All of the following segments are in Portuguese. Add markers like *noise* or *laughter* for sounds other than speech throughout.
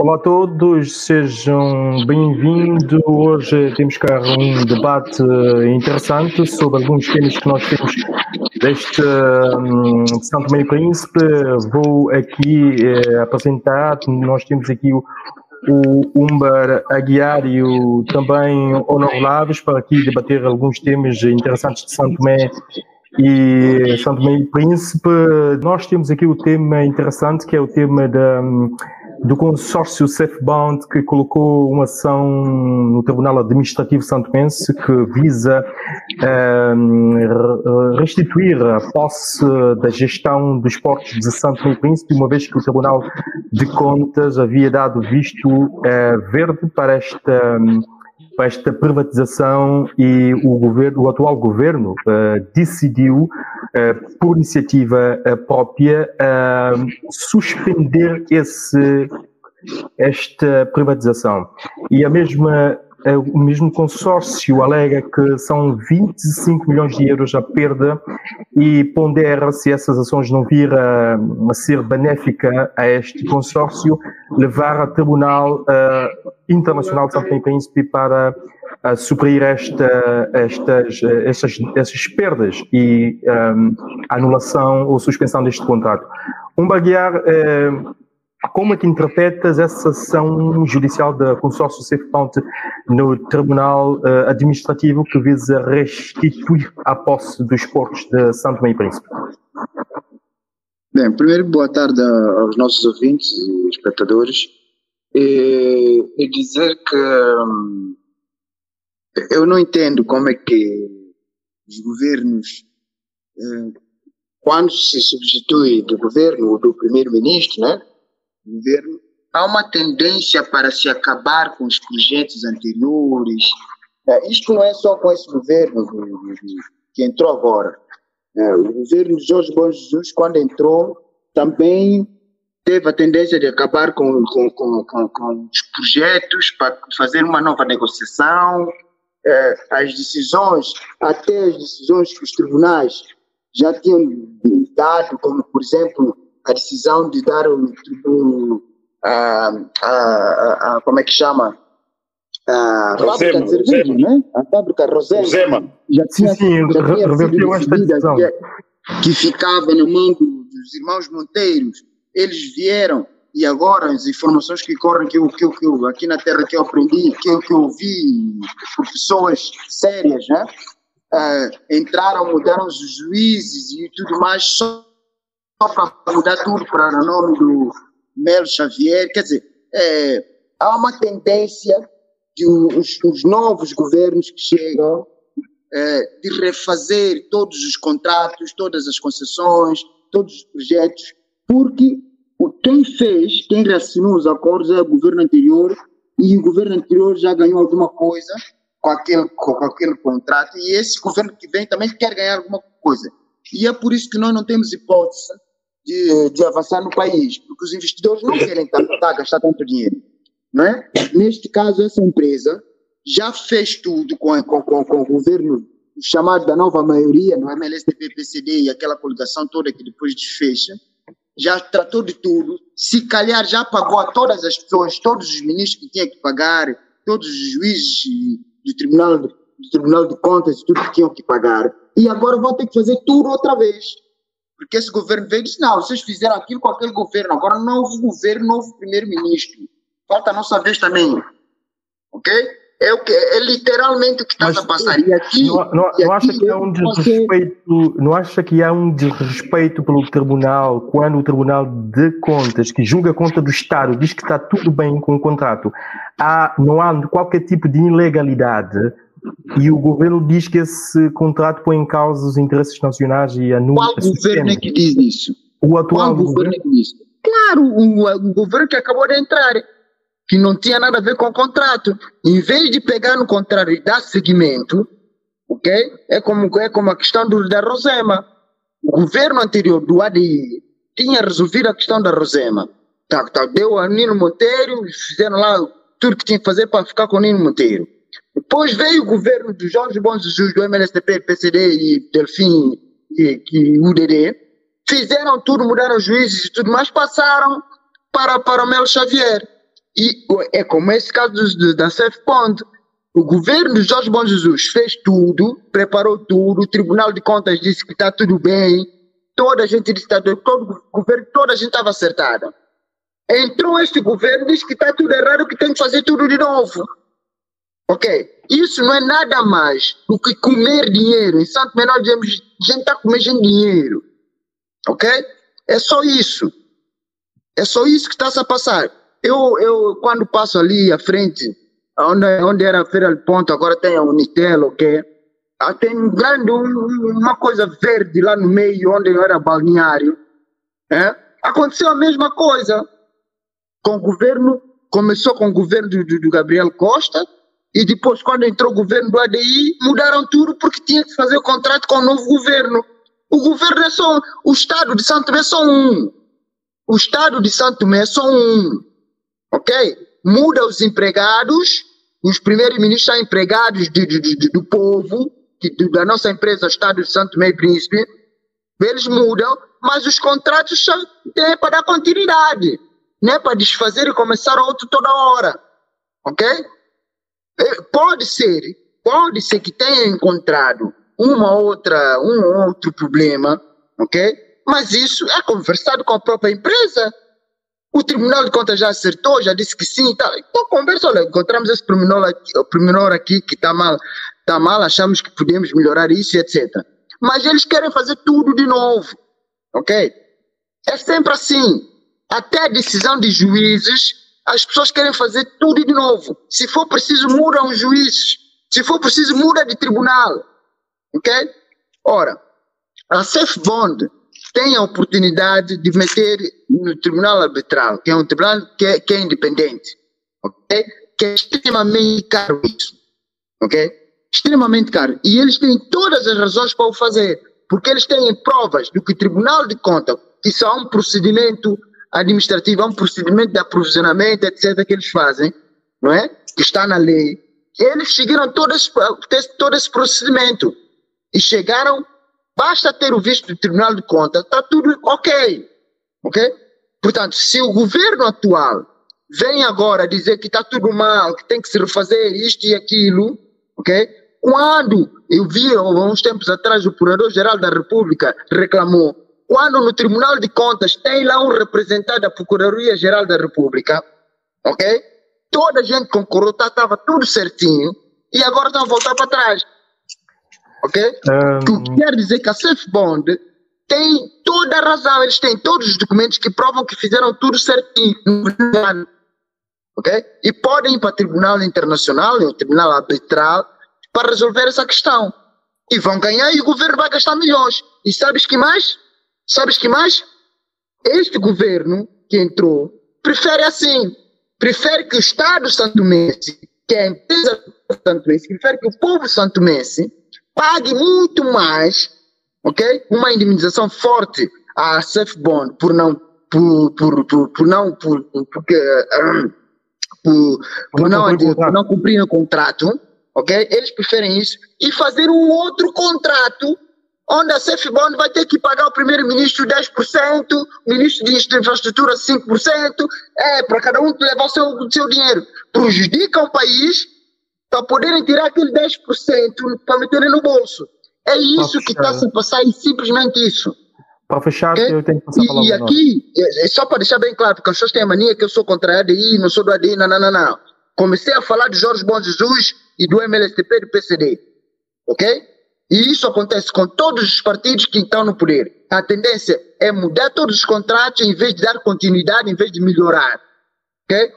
Olá a todos, sejam bem-vindos. Hoje temos cá um debate interessante sobre alguns temas que nós temos deste um, Santo Meio Príncipe. Vou aqui eh, apresentar, nós temos aqui o, o Aguiar e o também Honor Laves para aqui debater alguns temas interessantes de Santo Meio e Santo Meio Príncipe. Nós temos aqui o tema interessante que é o tema da do consórcio SafeBound que colocou uma ação no Tribunal Administrativo Santomense que visa um, restituir a posse da gestão dos portos de Santo Meio Príncipe, uma vez que o Tribunal de Contas havia dado visto uh, verde para esta esta privatização e o governo, o atual governo uh, decidiu, uh, por iniciativa uh, própria, suspender esse, esta privatização. E a mesma o mesmo consórcio alega que são 25 milhões de euros a perda e pondera se essas ações não vir a, ser benéfica a este consórcio, levar a Tribunal uh, Internacional de São Príncipe para uh, suprir esta, estas, estas, essas perdas e um, anulação ou suspensão deste contrato. Um baguear uh, como é que interpretas essa ação judicial da consórcio SafePoint no Tribunal uh, Administrativo que visa restituir a posse dos portos de Santo e Príncipe? Bem, primeiro, boa tarde aos nossos ouvintes e espectadores. E, e dizer que hum, eu não entendo como é que os governos, hum, quando se substitui do governo ou do primeiro-ministro, né? Governo, há uma tendência para se acabar com os projetos anteriores. É, isto não é só com esse governo que entrou agora. É, o governo de Jorge Bom Jesus, quando entrou, também teve a tendência de acabar com, com, com, com, com os projetos para fazer uma nova negociação. É, as decisões, até as decisões que os tribunais já tinham dado, como, por exemplo, a decisão de dar o, o a, a, a, como é que chama? A fábrica de cerveja, né? A fábrica Rosema. Rosema. Já tinha, sim, já tinha sido decidida que, que ficava na mão dos irmãos Monteiros. Eles vieram e agora as informações que correm que eu, que eu, que eu aqui na terra que eu aprendi, que eu, que eu vi por pessoas sérias, né? Uh, entraram, mudaram os juízes e tudo mais, só para mudar tudo para o nome do Melo Xavier. Quer dizer, é, há uma tendência de os, os novos governos que chegam é, de refazer todos os contratos, todas as concessões, todos os projetos, porque quem fez, quem reassinou os acordos é o governo anterior e o governo anterior já ganhou alguma coisa com aquele, com aquele contrato e esse governo que vem também quer ganhar alguma coisa. E é por isso que nós não temos hipótese de, de avançar no país, porque os investidores não querem estar, estar, gastar tanto dinheiro. Não é? Neste caso, essa empresa já fez tudo com, com, com, com o governo chamado da nova maioria, no MLSTP, PCD e aquela coligação toda que depois desfecha, já tratou de tudo, se calhar já pagou a todas as pessoas, todos os ministros que tinha que pagar, todos os juízes do Tribunal, do Tribunal de Contas tudo que tinham que pagar, e agora vão ter que fazer tudo outra vez. Porque esse governo veio e disse: não, vocês fizeram aquilo com aquele governo, agora novo governo, novo primeiro-ministro. Falta a nossa vez também. Ok? É, o que, é literalmente o que está a passar. E aqui. Não, não, e não aqui acha que há um desrespeito, não acha que há um desrespeito pelo tribunal quando o Tribunal de Contas, que julga a conta do Estado, diz que está tudo bem com o contrato? Há, não há qualquer tipo de ilegalidade e o governo diz que esse contrato põe em causa os interesses nacionais e anula. Qual governo é que diz isso? O atual Qual governo é que diz? Claro, o, o, governo que acabou de entrar, que não tinha nada a ver com o contrato. Em vez de pegar no contrato e dar seguimento, ok? É como, é como a questão do, da Rosema. O governo anterior do ADI tinha resolvido a questão da Rosema. Tá, tá, deu a Nino Monteiro e fizeram lá tudo que tinha que fazer para ficar com o Nino Monteiro. Depois veio o governo de Jorge Bom Jesus, do MLSTP, PCD e Delfim e, e UDD, fizeram tudo, mudaram os juízes e tudo mais, passaram para, para o Melo Xavier. E é como esse caso do, da Safe Bond. O governo de Jorge Bom Jesus fez tudo, preparou tudo, o Tribunal de Contas disse que está tudo bem, toda a gente disse que todo o governo, toda a gente estava acertada. Entrou este governo, disse que está tudo errado, que tem que fazer tudo de novo. Ok? Isso não é nada mais do que comer dinheiro. Em Santo Menor dizemos, a gente está comendo dinheiro. Ok? É só isso. É só isso que está-se a passar. Eu, eu, quando passo ali à frente, onde, onde era a Feira de Ponto, agora tem a Unitel, ok? Ah, tem um grande, uma coisa verde lá no meio, onde era balneário. É? Aconteceu a mesma coisa com o governo, começou com o governo do, do Gabriel Costa, e depois, quando entrou o governo do ADI, mudaram tudo porque tinha que fazer o contrato com o novo governo. O governo é só. O Estado de Santo Tomé é só um. O Estado de Santo Tomé é só um. Ok? Muda os empregados, os primeiros ministros são empregados de, de, de, do povo, da nossa empresa Estado de Santo Tomé e Príncipe. Eles mudam, mas os contratos são é para dar continuidade. Não é para desfazer e começar outro toda hora. Ok? É, pode ser, pode ser que tenha encontrado uma outra, um outro problema, ok? Mas isso é conversado com a própria empresa. O Tribunal de Contas já acertou, já disse que sim. Tá. Então conversa, olha, encontramos esse pormenor aqui, aqui que está mal, está mal, achamos que podemos melhorar isso, etc. Mas eles querem fazer tudo de novo, ok? É sempre assim. Até a decisão de juízes as pessoas querem fazer tudo de novo. Se for preciso, mudam os juízes. Se for preciso, muda de tribunal. Ok? Ora, a Safe Bond tem a oportunidade de meter no tribunal arbitral, que é um tribunal que é, que é independente. Ok? Que é extremamente caro isso. Ok? Extremamente caro. E eles têm todas as razões para o fazer. Porque eles têm provas do que o Tribunal de Contas, que isso é um procedimento administrativo, há um procedimento de aprovisionamento, etc., que eles fazem, não é? Que está na lei. Eles seguiram todo esse, todo esse procedimento e chegaram, basta ter o visto do Tribunal de Contas, está tudo ok. Ok? Portanto, se o governo atual vem agora dizer que está tudo mal, que tem que se refazer isto e aquilo, ok? Quando eu vi há uns tempos atrás o Procurador-Geral da República reclamou quando no Tribunal de Contas tem lá um representante da Procuradoria-Geral da República, ok? Toda a gente concordou, estava tudo certinho, e agora estão a voltar para trás. Ok? Um... Que quer dizer que a Safe Bond tem toda a razão, eles têm todos os documentos que provam que fizeram tudo certinho. Ok? E podem ir para o Tribunal Internacional, o Tribunal Arbitral, para resolver essa questão. E vão ganhar e o governo vai gastar milhões. E sabes que mais? Sabes que mais? Este governo que entrou prefere assim, prefere que o Estado santomense, que é a empresa santomense, prefere que o povo santomense pague muito mais, ok? Uma indemnização forte à Safe Bond por não por, por, por, por não por, porque, por, por, não, por não cumprir o contrato, ok? Eles preferem isso e fazer um outro contrato onde a Cefibond vai ter que pagar o primeiro-ministro 10%, o ministro de infraestrutura 5%, é, para cada um levar o seu, seu dinheiro. Prejudica o país para poderem tirar aquele 10% para meterem no bolso. É isso que está se passar e simplesmente isso. Para fechar, okay? eu tenho que passar a palavra. E aqui, é, é só para deixar bem claro, porque as pessoas têm a mania que eu sou contra a ADI, não sou do ADI, não, não, não, não. Comecei a falar de Jorge Bom Jesus e do MLSTP e do PCD. Ok? E isso acontece com todos os partidos que estão no poder. A tendência é mudar todos os contratos em vez de dar continuidade, em vez de melhorar. Ok?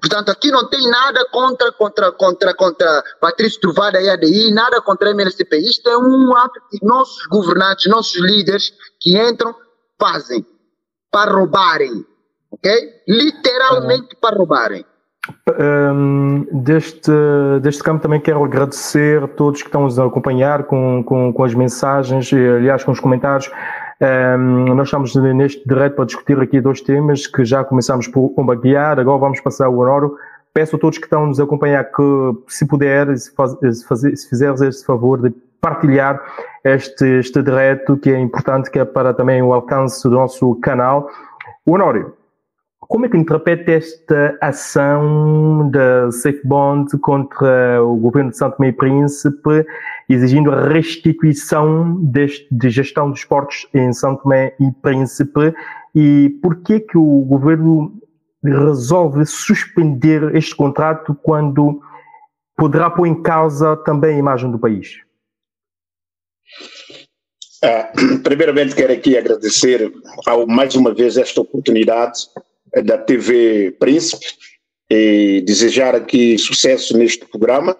Portanto, aqui não tem nada contra, contra, contra, contra Patrício Trovada e ADI, nada contra a MLCP. Isto é um ato que nossos governantes, nossos líderes que entram, fazem para roubarem. Ok? Literalmente para roubarem. Um, deste, deste campo também quero agradecer a todos que estão nos a acompanhar com, com, com as mensagens, e, aliás, com os comentários. Um, nós estamos neste direto para discutir aqui dois temas que já começamos por combaguear, agora vamos passar o horário. Peço a todos que estão nos a acompanhar que, se puder, se, faz, se, fizeres este favor de partilhar este, este direto, que é importante, que é para também o alcance do nosso canal. Honório, como é que interpreta esta ação da Safe Bond contra o governo de Santo e Príncipe, exigindo a restituição deste, de gestão dos portos em Santo Tomé e Príncipe? E por que que o governo resolve suspender este contrato quando poderá pôr em causa também a imagem do país? Uh, primeiramente, quero aqui agradecer ao, mais uma vez esta oportunidade da TV Príncipe e desejar aqui sucesso neste programa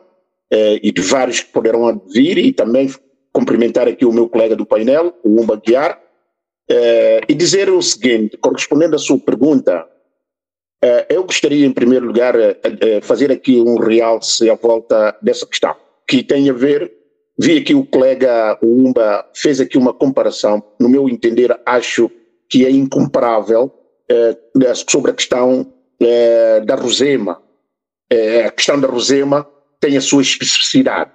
eh, e de vários que poderão vir e também cumprimentar aqui o meu colega do painel, o Umba Guiar, eh, e dizer o seguinte, correspondendo à sua pergunta, eh, eu gostaria em primeiro lugar fazer aqui um realce à volta dessa questão, que tem a ver, vi aqui o colega o Umba fez aqui uma comparação, no meu entender acho que é incomparável sobre a questão eh, da Rosema. Eh, a questão da Rosema tem a sua especificidade,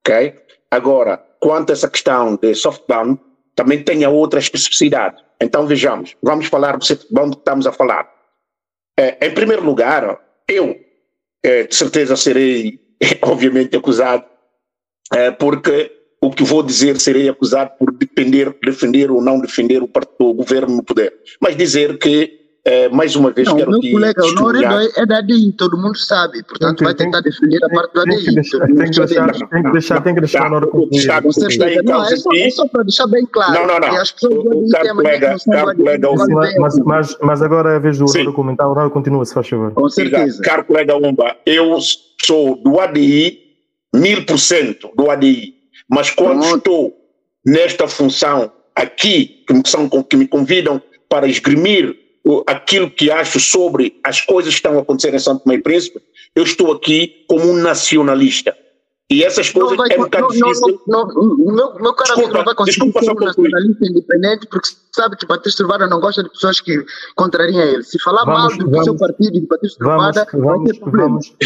ok? Agora, quanto a essa questão de softbound, também tem a outra especificidade. Então vejamos, vamos falar do softbound que estamos a falar. em primeiro lugar, eu de certeza serei, *laughs* obviamente, acusado, porque o que vou dizer serei acusado por depender, defender ou não defender o, o governo no poder. Mas dizer que, eh, mais uma vez, não, quero meu colega Honório é da DIN, todo mundo sabe, portanto tem, vai tentar tem, defender a parte da DIN. Tem que deixar, tem que deixar, tem que deixar na hora com está, está em causa não, é só, para deixar bem claro. Não, não, não. As pessoas o, caro colega, caro colega, mas, mas, mas agora é a vez do comentar, o Honório continua, se faz favor. Com certeza. Caro colega Umba, eu sou do ADI, mil por cento do ADI mas quando Pronto. estou nesta função aqui, que me, são, que me convidam para esgrimir aquilo que acho sobre as coisas que estão a acontecer em Santo Tomé e Príncipe, eu estou aqui como um nacionalista. E essas coisas vai, é um bocado difícil. Não, não, não, meu, meu cara desculpa, não vai conseguir desculpa, ser um nacionalista independente porque sabe que Batista Truvada não gosta de pessoas que contrariam ele. Se falar vamos, mal do vamos, seu partido de Batista Truvada, vai ter problemas.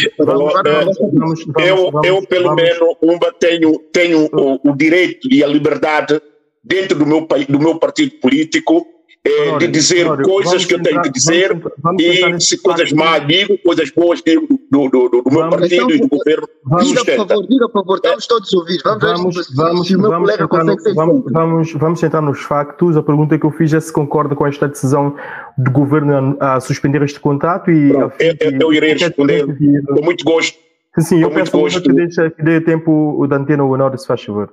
eu, eu, pelo menos, Umba, tenho, tenho o, o direito e a liberdade dentro do meu, do meu partido político é, de dizer coisas que eu tenho que dizer vamos, vamos e se coisas más digo, coisas boas digo do, do, do, do meu partido então, e do governo vamos, Diga, por favor, diga, por favor, estamos todos ouvidos. Vamos, vamos, ver se, vamos, vamos consegue vamos, vamos, vamos sentar nos factos. A pergunta que eu fiz é se concorda com esta decisão do governo a, a suspender este contrato e... Pronto, eu, eu, eu, irei responder com muito gosto. Sim, sim eu peço gosto. que deixe que dê tempo da antena o Honório, se faz favor.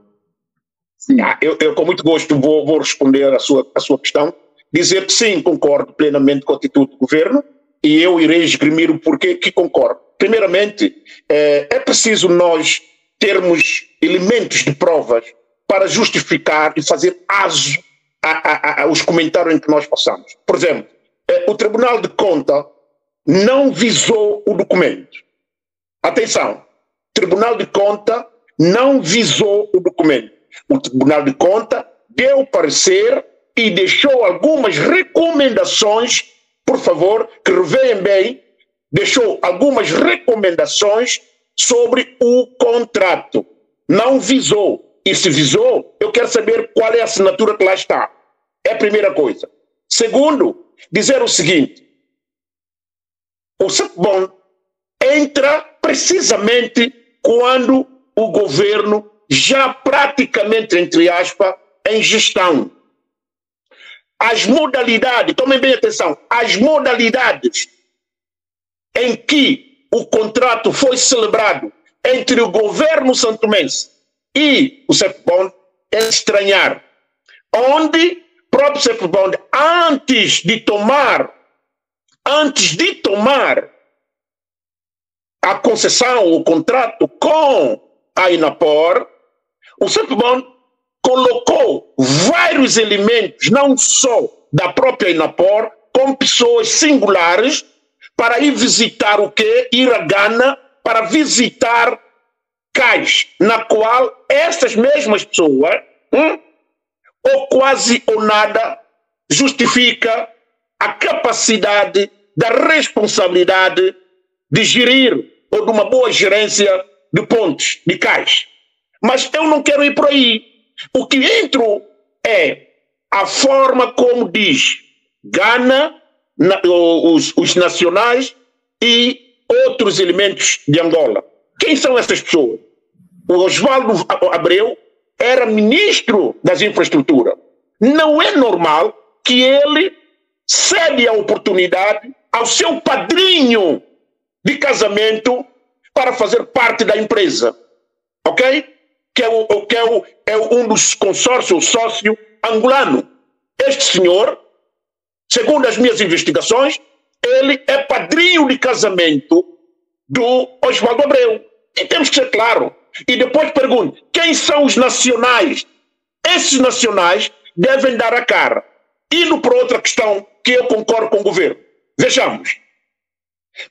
Sim. Ah, eu, eu, com muito gosto vou, vou responder a sua, a sua questão dizer que sim, concordo plenamente com a atitude do governo e eu irei esgrimir o porquê que concordo. Primeiramente, é, é preciso nós termos elementos de provas para justificar e fazer aso aos comentários que nós passamos. Por exemplo, é, o Tribunal de Conta não visou o documento. Atenção, Tribunal de Conta não visou o documento. O Tribunal de Conta deu parecer e deixou algumas recomendações, por favor, que reveem bem, deixou algumas recomendações sobre o contrato. Não visou. E se visou, eu quero saber qual é a assinatura que lá está. É a primeira coisa. Segundo, dizer o seguinte: o SEPBON entra precisamente quando o governo já praticamente, entre aspas, em gestão as modalidades, tomem bem atenção, as modalidades em que o contrato foi celebrado entre o governo santomense e o CEPBOND é estranhar, onde próprio CEPBOND, antes de tomar, antes de tomar a concessão, o contrato com a Inapor, o CEPBOND colocou vários elementos, não só da própria Inapor, com pessoas singulares, para ir visitar o quê? Ir a Gana para visitar cais, na qual essas mesmas pessoas, hum, ou quase ou nada, justifica a capacidade da responsabilidade de gerir ou de uma boa gerência de pontes, de cais. Mas eu não quero ir por aí. O que entro é a forma como diz Gana na, os, os nacionais e outros elementos de Angola. Quem são essas pessoas? O Oswaldo Abreu era ministro das infraestruturas. Não é normal que ele cede a oportunidade ao seu padrinho de casamento para fazer parte da empresa. Ok? Que é, o, que é, o, é um dos consórcios sócio angolano. Este senhor, segundo as minhas investigações, ele é padrinho de casamento do Oswaldo Abreu. E temos que ser claro. E depois pergunto: quem são os nacionais? Esses nacionais devem dar a cara. Indo para outra questão que eu concordo com o governo. Vejamos.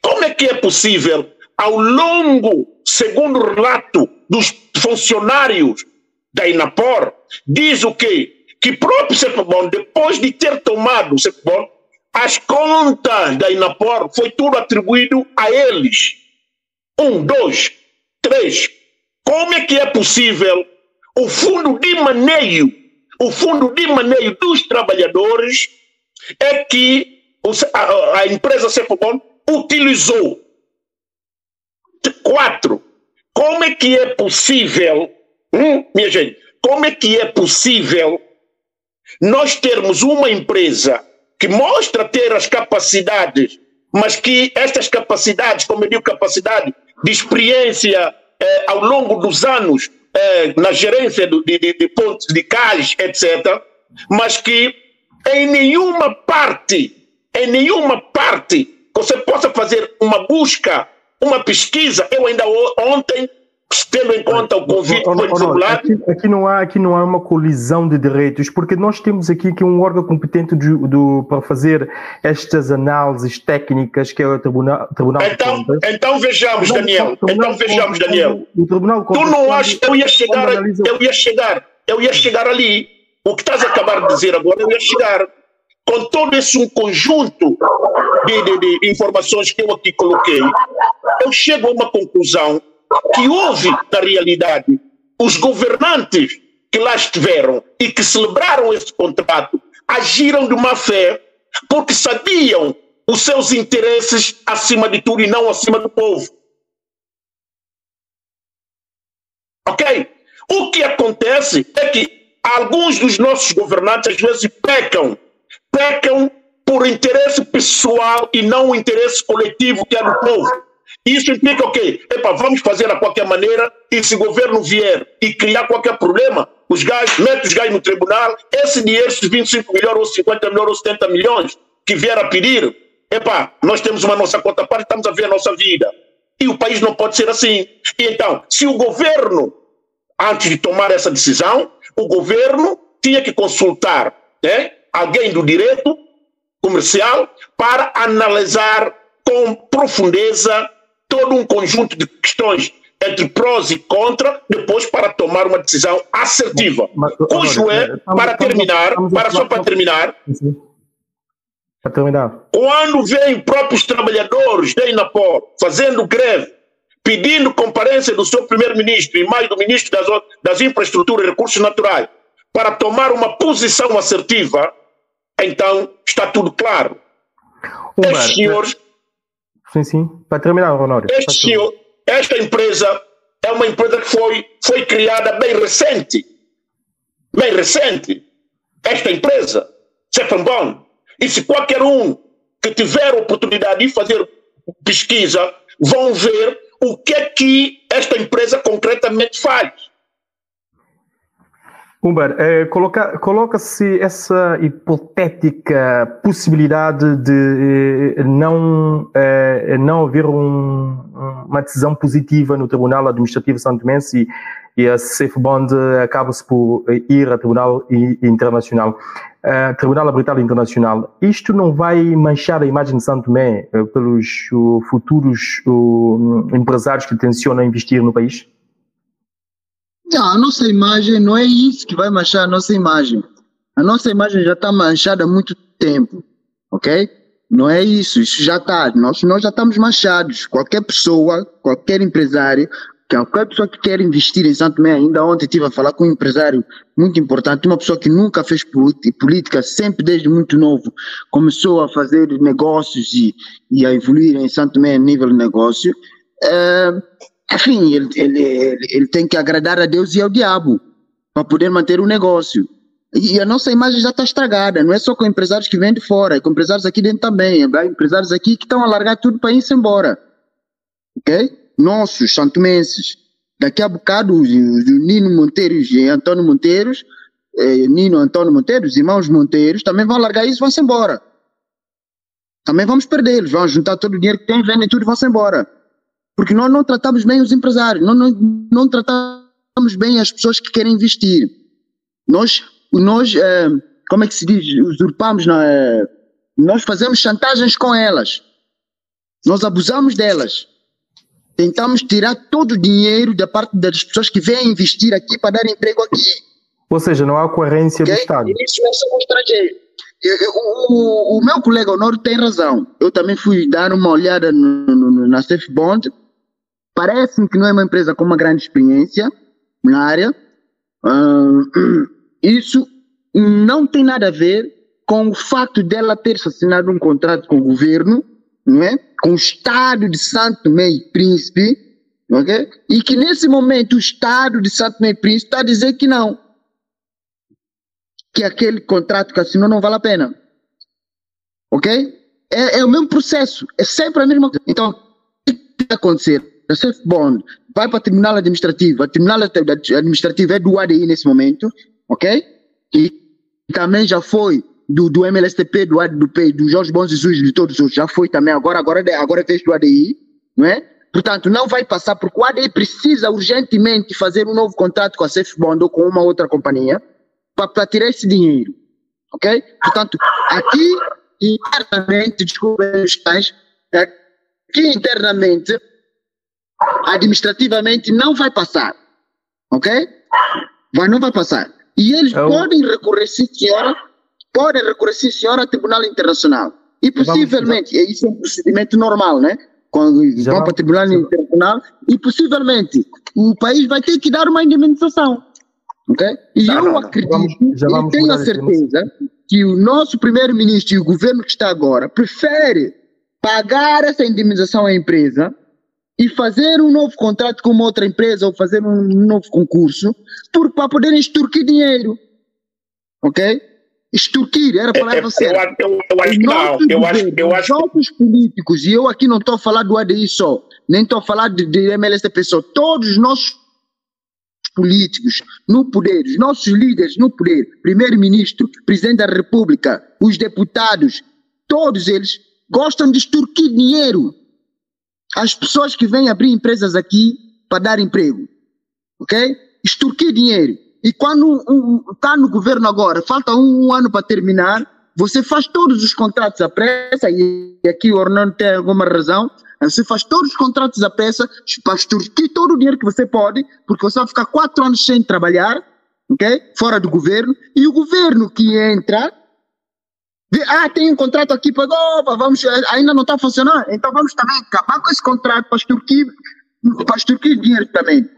Como é que é possível, ao longo, segundo o relato dos funcionários da Inapor, diz o quê? Que próprio Cepebon, depois de ter tomado o as contas da Inapor foi tudo atribuído a eles. Um, dois, três. Como é que é possível o fundo de maneio, o fundo de maneio dos trabalhadores é que a, a empresa Cepobon utilizou. Quatro. Como é que é possível, hum, minha gente, como é que é possível nós termos uma empresa que mostra ter as capacidades, mas que estas capacidades, como eu digo, capacidade de experiência eh, ao longo dos anos eh, na gerência de, de, de pontos de cais, etc., mas que em nenhuma parte, em nenhuma parte, você possa fazer uma busca, uma pesquisa. Eu ainda ontem tendo em conta o convite oh, oh, oh, aqui, aqui, não há aqui não há uma colisão de direitos porque nós temos aqui que um órgão competente do, do, para fazer estas análises técnicas que é o Tribunal Tribunal então então vejamos Daniel então vejamos Daniel. o Tribunal tu não achas eu ia chegar eu ia chegar eu ia chegar ali. O que estás a acabar de dizer agora eu ia chegar com todo esse um conjunto de, de, de informações que eu aqui coloquei eu chego a uma conclusão que houve, na realidade, os governantes que lá estiveram e que celebraram esse contrato agiram de má fé porque sabiam os seus interesses acima de tudo e não acima do povo. Ok? O que acontece é que alguns dos nossos governantes às vezes pecam, pecam por interesse pessoal e não o interesse coletivo que é do povo. Isso implica o quê? Epa, vamos fazer a qualquer maneira e se o governo vier e criar qualquer problema, os gajos, mete os gajos no tribunal, esse dinheiro, esses 25 milhões ou 50 milhões ou 70 milhões que vier a pedir, epa, nós temos uma nossa conta parte, estamos a ver a nossa vida. E o país não pode ser assim. E então, se o governo, antes de tomar essa decisão, o governo tinha que consultar né, alguém do direito comercial para analisar com profundeza todo um conjunto de questões entre prós e contra, depois para tomar uma decisão assertiva. Mas, mas, cujo é, é para terminar, para só para terminar, para terminar, quando vêm próprios trabalhadores da Inapor fazendo greve, pedindo comparência do seu primeiro-ministro e mais do ministro das, das infraestruturas e recursos naturais, para tomar uma posição assertiva, então está tudo claro. Estes senhores Sim, sim. Para terminar, Ronaldo. Este, esta empresa é uma empresa que foi, foi criada bem recente. Bem recente. Esta empresa, Cefambon. E se qualquer um que tiver oportunidade de fazer pesquisa, vão ver o que é que esta empresa concretamente faz. Humber, eh, coloca, coloca-se essa hipotética possibilidade de eh, não, eh, não haver um, uma decisão positiva no Tribunal Administrativo Santo e, e a Bond acaba-se por ir ao Tribunal Internacional, uh, Tribunal Arbitral Internacional. Isto não vai manchar a imagem de Santo Tomé uh, pelos uh, futuros empresários que tencionam investir no país? A nossa imagem não é isso que vai manchar a nossa imagem. A nossa imagem já está manchada há muito tempo, ok? Não é isso, isso já está. Nós, nós já estamos manchados. Qualquer pessoa, qualquer empresário que qualquer pessoa que quer investir em Santo Tomé, ainda ontem estive a falar com um empresário muito importante, uma pessoa que nunca fez política, sempre desde muito novo começou a fazer negócios e, e a evoluir em Santo Tomé a nível de negócio. É, enfim, ele, ele, ele, ele tem que agradar a Deus e ao diabo para poder manter o negócio. E a nossa imagem já está estragada, não é só com empresários que vêm de fora, é com empresários aqui dentro também, é empresários aqui que estão a largar tudo para ir embora. Ok? Nossos, santomenses. Daqui a bocado, os, os Nino Monteiros e Antônio Monteiros, eh, Nino Antônio Monteiros, irmãos Monteiros, também vão largar isso e vão-se embora. Também vamos perdê-los, vão juntar todo o dinheiro que tem, vendem tudo e vão-se embora. Porque nós não tratamos bem os empresários, nós não, não tratamos bem as pessoas que querem investir. Nós nós, é, como é que se diz, usurpamos, é, nós fazemos chantagens com elas, nós abusamos delas. Tentamos tirar todo o dinheiro da parte das pessoas que vêm investir aqui para dar emprego aqui. Ou seja, não há coerência okay? do Estado. Isso nós somos estrangeiros. O, o, meu colega Honor tem razão. Eu também fui dar uma olhada no, no, na Safe Bond. Parece-me que não é uma empresa com uma grande experiência na área. Uh, *clears throat* isso não tem nada a ver com o fato dela ter assinado um contrato com o governo, não é? com o Estado de Santo Tomé e Príncipe, okay? e que nesse momento o Estado de Santo e Príncipe está a dizer que não. Que aquele contrato que assinou não vale a pena. Ok? É, é o mesmo processo, é sempre a mesma coisa. Então, o que vai acontecer? Safe Bond vai para o Tribunal Administrativo, o Tribunal Administrativo é do ADI nesse momento, ok? E também já foi do, do MLSTP, do, do, do Jorge Bom Jesus, de todos os já foi também, agora, agora, agora fez do ADI, não é? Portanto, não vai passar, porque o ADI precisa urgentemente fazer um novo contrato com a Safe Bond ou com uma outra companhia para tirar esse dinheiro, ok? Portanto, aqui internamente, desculpa aqui internamente, administrativamente, não vai passar, ok? Vai, não vai passar. E eles é podem recorrer, sim, senhora, podem recorrer, sim, senhora, ao Tribunal Internacional. E possivelmente, Vamos, isso é um procedimento normal, né? Quando vão para o Tribunal já. Internacional, e possivelmente o país vai ter que dar uma indemnização. Ok? E não, eu não, acredito, vamos, e tenho a certeza que o nosso primeiro-ministro e o governo que está agora prefere pagar essa indemnização à empresa e fazer um novo contrato com uma outra empresa ou fazer um novo concurso para poderem extorquir dinheiro. Ok? Extorquir, era a palavra certa. Eu, eu, eu acho que não. Eu acho, eu acho nossos políticos, e eu aqui não estou a falar do ADI só, nem estou a falar de, de MLSTP só, todos os nossos políticos no poder, os nossos líderes no poder, primeiro-ministro, presidente da república, os deputados, todos eles gostam de extorquir dinheiro as pessoas que vêm abrir empresas aqui para dar emprego, ok? Extorquir dinheiro. E quando está um, tá no governo agora, falta um, um, ano para terminar, você faz todos os contratos à pressa, e aqui o Orlando tem alguma razão, você faz todos os contratos à pressa para extorquir todo o dinheiro que você pode, porque você vai ficar quatro anos sem trabalhar, ok? Fora do governo, e o governo que entra ah, tem um contrato aqui, pagou, vamos, ainda não está funcionando, então vamos também acabar com esse contrato para extorquir, para extorquir dinheiro também.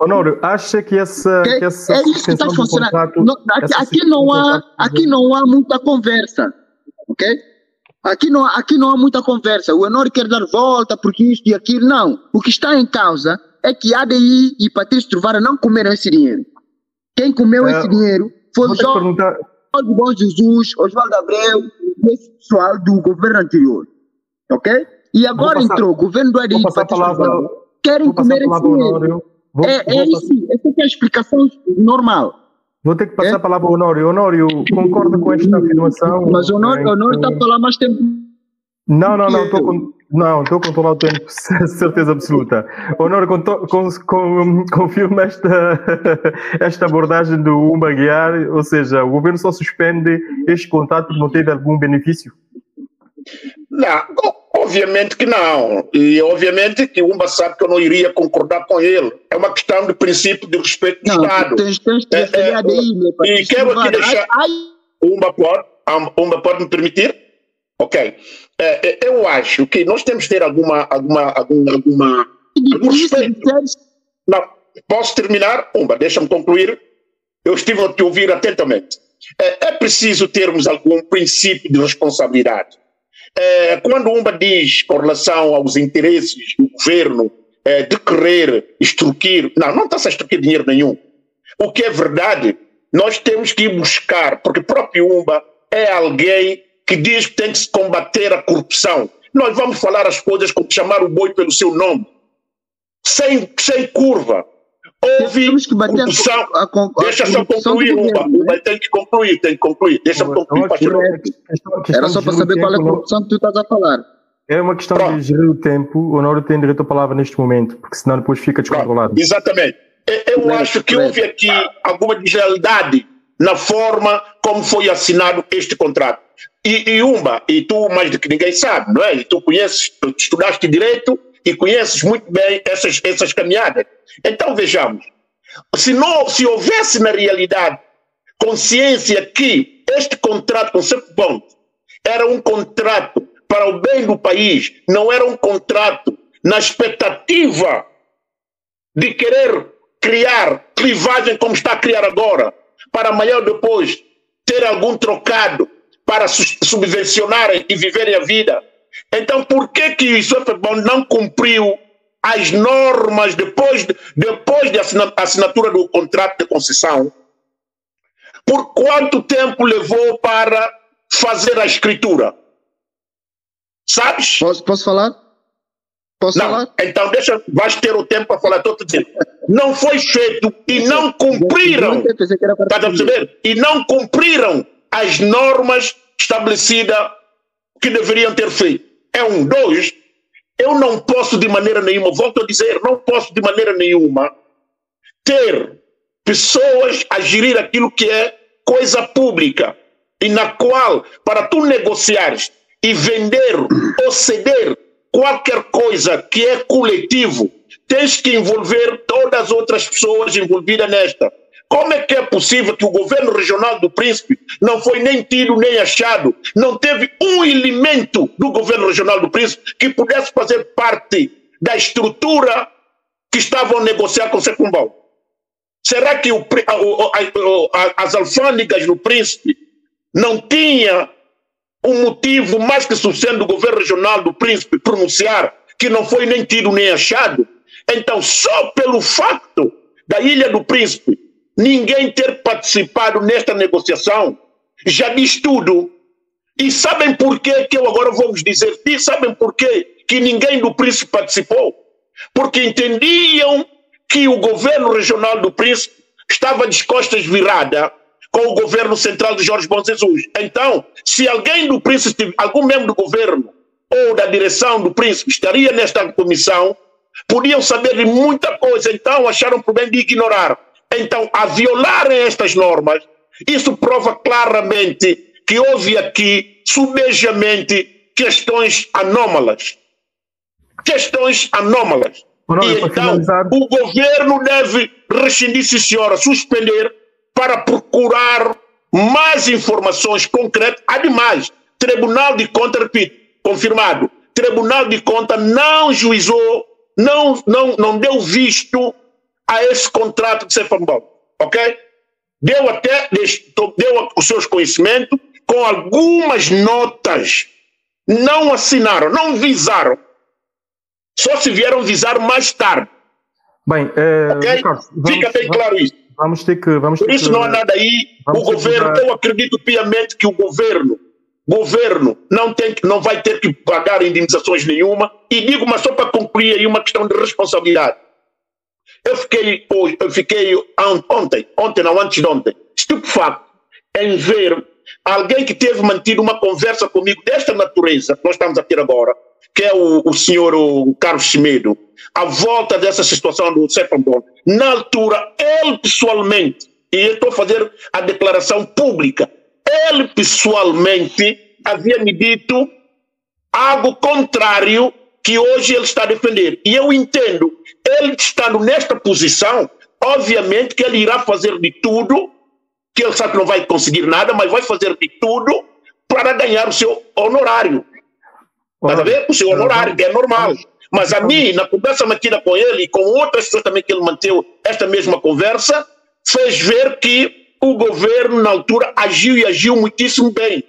Honório, acha que essa, é, que essa é isso que está funcionando. Contrato, não, aqui, aqui não há, aqui não há muita conversa, ok? Aqui não, aqui não há muita conversa. O Honório quer dar volta porque isto e aquilo. Não. O que está em causa é que ADI e Patrício Trovara não comeram esse dinheiro. Quem comeu é, esse dinheiro foi o Jorge, Oswaldo Bom Jesus, Oswaldo Abreu, esse pessoal do governo anterior. Ok? E agora passar, entrou o governo do Adi querem comer esse dinheiro. Vou, é, vou é isso, essa é a explicação normal. Vou ter que passar é? a palavra ao Honório. Honório, concorda com esta afirmação? Mas o Honório, Honório está a falar mais tempo. Não, não, não, estou com, não, estou a controlar o tempo, *laughs* certeza absoluta. Honor, confirma esta, *laughs* esta abordagem do Umba Guiar, ou seja, o governo só suspende este contrato porque não teve algum benefício? Não, obviamente que não. E obviamente que o Umba sabe que eu não iria concordar com ele. É uma questão de princípio de respeito do não, Estado. Tens, tens é, é, e quero aqui deixar. Umba pode, Umba pode me permitir? Ok. É, é, eu acho que nós temos que ter alguma. alguma, alguma, alguma algum respeito. Não, posso terminar? Umba, deixa-me concluir. Eu estive a te ouvir atentamente. É, é preciso termos algum princípio de responsabilidade. É, quando Umba diz com relação aos interesses do governo é, de querer extorquir, não, não está a extorquir dinheiro nenhum. O que é verdade, nós temos que ir buscar, porque o próprio Umba é alguém que diz que tem que se combater a corrupção. Nós vamos falar as coisas como chamar o boi pelo seu nome, sem, sem curva. Houve Temos que bater corrupção. a, a, a, Deixa só concluir. Umba tem que concluir, tem que concluir. Deixa-me concluir, faz favor. Era só para saber qual é a corrupção que tu estás a falar. É uma questão Pronto. de gerir o tempo. O Honório tem direito à palavra neste momento, porque senão depois fica descontrolado. Exatamente. Eu- Eu acho que houve aqui alguma deslealdade na forma como foi assinado este contrato. E, e Umba, e tu mais do que ninguém sabe, não é? E tu conheces, tu estudaste direito e conheces muito bem essas, essas caminhadas. Então vejamos, se, não, se houvesse na realidade consciência que este contrato com o Cepbond era um contrato para o bem do país, não era um contrato na expectativa de querer criar clivagem como está a criar agora, para amanhã ou depois ter algum trocado para su- subvencionarem e viverem a vida. Então, por que que o Sofebon não cumpriu as normas depois, de- depois da assina- assinatura do contrato de concessão? Por quanto tempo levou para fazer a escritura? Sabes? Posso, posso falar? Posso Não, falar? então deixa, vais ter o tempo para falar, estou te dizendo. Não foi feito e não cumpriram, estás a perceber? E não cumpriram as normas estabelecidas que deveriam ter feito. É um, dois, eu não posso de maneira nenhuma, volto a dizer, não posso de maneira nenhuma ter pessoas a gerir aquilo que é coisa pública e na qual, para tu negociares e vender ou ceder qualquer coisa que é coletivo, tens que envolver todas as outras pessoas envolvidas nesta. Como é que é possível que o governo regional do Príncipe não foi nem tido nem achado, não teve um elemento do governo regional do Príncipe que pudesse fazer parte da estrutura que estavam a negociar com o Secumbal? Será que o a- a- as alfândegas do Príncipe não tinha um motivo mais que suficiente do governo regional do Príncipe pronunciar que não foi nem tido nem achado? Então, só pelo facto da Ilha do Príncipe ninguém ter participado nesta negociação já diz tudo. E sabem por que eu agora vou vos dizer? E sabem por quê que ninguém do Príncipe participou? Porque entendiam que o governo regional do Príncipe estava de costas virada com o governo central de Jorge Bom Jesus. Então, se alguém do Príncipe, algum membro do governo ou da direção do Príncipe estaria nesta comissão, podiam saber de muita coisa, então acharam por bem de ignorar. Então, a violarem estas normas, isso prova claramente que houve aqui, subejamente, questões anômalas. Questões anômalas. Honório, E então, finalizar, o governo deve rescindir, sim senhora, suspender para procurar mais informações concretas. Ademais, Tribunal de Contas, repito, confirmado, Tribunal de Contas não juizou, não, não, não deu visto a esse contrato de Cefambão, ok? Deu até, deu os seus conhecimentos com algumas notas. Não assinaram, não visaram. Só se vieram visar mais tarde. bem, eh, Ok? Ricardo, vamos, Fica bem claro isso. Vamos ter que. Vamos ter isso que, não há nada aí. O governo, eu acredito piamente que o governo, governo não, tem, não vai ter que pagar indenizações nenhuma. E digo, mas só para concluir aí uma questão de responsabilidade. Eu fiquei hoje, eu fiquei on- ontem, ontem não, antes de ontem, estupefacto em ver alguém que teve mantido uma conversa comigo desta natureza que nós estamos a ter agora, que é o, o senhor o Carlos Chimedo, à volta dessa situação do Sefambon. Na altura, ele pessoalmente, e eu estou a fazer a declaração pública, ele pessoalmente havia me dito algo contrário que hoje ele está a defender. E eu entendo, ele estando nesta posição, obviamente que ele irá fazer de tudo, que ele sabe que não vai conseguir nada, mas vai fazer de tudo para ganhar o seu honorário. Estás a ver? O seu honorário, que é normal. Mas a mim, na conversa mantida com ele e com outras pessoas também que ele manteve esta mesma conversa, fez ver que o governo, na altura, agiu e agiu muitíssimo bem.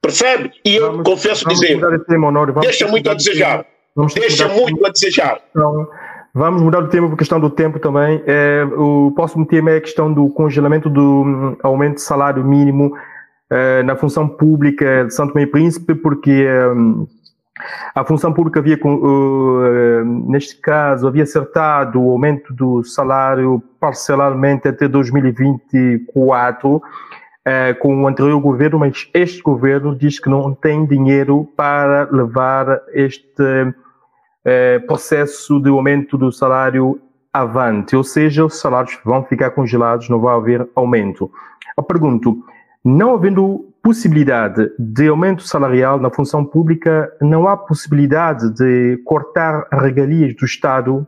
Percebe? E eu vamos, confesso vamos dizer, tema, deixa muito a desejar. Deixa muito a desejar. Então, vamos mudar o tema por questão do tempo também. É, o próximo tema é a questão do congelamento do hum, aumento de salário mínimo é, na função pública de Santo Meio Príncipe, porque hum, a função pública havia, uh, neste caso, havia acertado o aumento do salário parcelarmente até 2024 uh, com o anterior governo, mas este governo diz que não tem dinheiro para levar este uh, processo de aumento do salário avante, ou seja, os salários vão ficar congelados, não vai haver aumento. Eu pergunto, não havendo possibilidade de aumento salarial na função pública, não há possibilidade de cortar regalias do Estado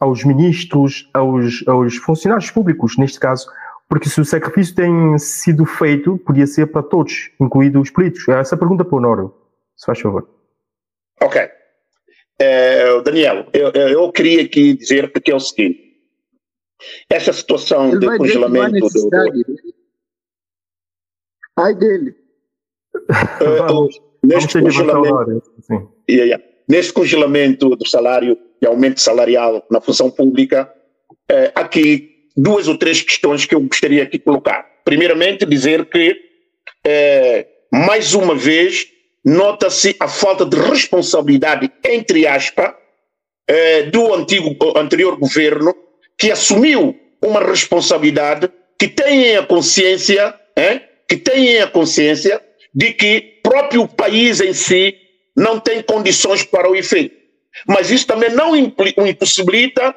aos ministros, aos, aos funcionários públicos, neste caso, porque se o sacrifício tem sido feito, podia ser para todos, incluídos os políticos. Essa pergunta para o Noro, se faz favor. Ok. É, Daniel, eu, eu queria aqui dizer que é o seguinte. Essa situação Ele de congelamento do, do, Ai dele. Uh, neste, congelamento, yeah, yeah. neste congelamento do salário e aumento salarial na função pública, uh, aqui duas ou três questões que eu gostaria aqui de colocar. Primeiramente, dizer que, uh, mais uma vez, nota-se a falta de responsabilidade, entre aspas, do antigo, anterior governo, que assumiu uma responsabilidade, que tem a consciência que têm a consciência de que próprio país em si não tem condições para o efeito. Mas isso também não impossibilita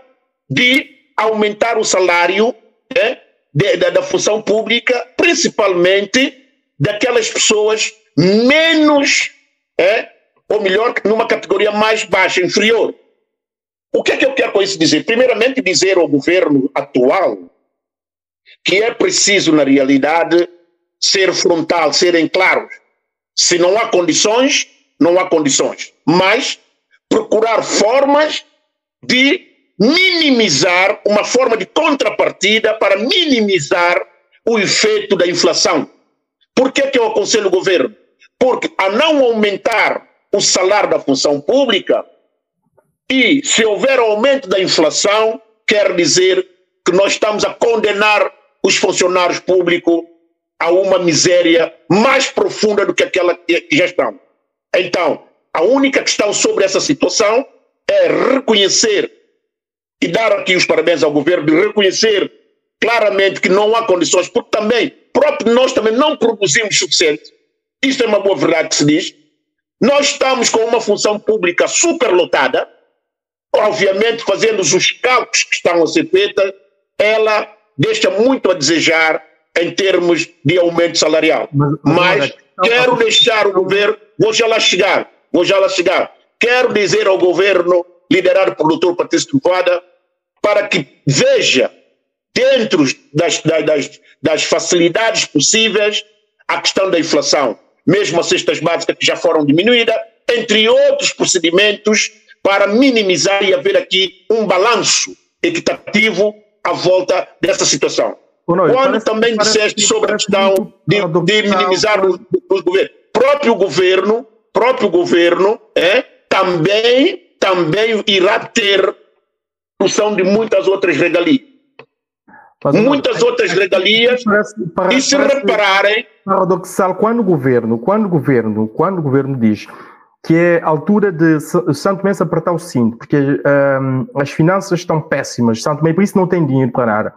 de aumentar o salário né, de, da, da função pública, principalmente daquelas pessoas menos, é, ou melhor, numa categoria mais baixa, inferior. O que é que eu quero com isso dizer? Primeiramente, dizer ao governo atual que é preciso, na realidade, ser frontal, serem claros. Se não há condições, não há condições. Mas procurar formas de minimizar, uma forma de contrapartida para minimizar o efeito da inflação. Por que, que eu aconselho o governo? Porque a não aumentar o salário da função pública e se houver aumento da inflação, quer dizer que nós estamos a condenar os funcionários públicos a uma miséria mais profunda do que aquela que já estão. Então, a única questão sobre essa situação é reconhecer e dar aqui os parabéns ao governo de reconhecer claramente que não há condições, porque também, próprio nós também não produzimos suficiente. Isto é uma boa verdade que se diz. Nós estamos com uma função pública superlotada, obviamente fazendo os cálculos que estão a ser feitos, ela deixa muito a desejar em termos de aumento salarial. Mas, mas quero deixar o governo, vou já lá chegar, vou já lá chegar. Quero dizer ao governo, liderado pelo doutor Patrício Truvada, para que veja, dentro das, das, das facilidades possíveis, a questão da inflação, mesmo as cestas básicas que já foram diminuídas, entre outros procedimentos, para minimizar e haver aqui um balanço equitativo à volta dessa situação. Quando parece, também parece, disseste sobre a questão de, de, minimizar os, os governos, próprio governo, próprio governo, é, também, também irá ter função de muitas outras regalias. muitas outras regalias parece, parece, e se repararem paradoxal quando o governo quando o governo quando o governo diz que é a altura de Santo Mês apertar o cinto porque um, as finanças estão péssimas Santo Mês por isso não tem dinheiro para nada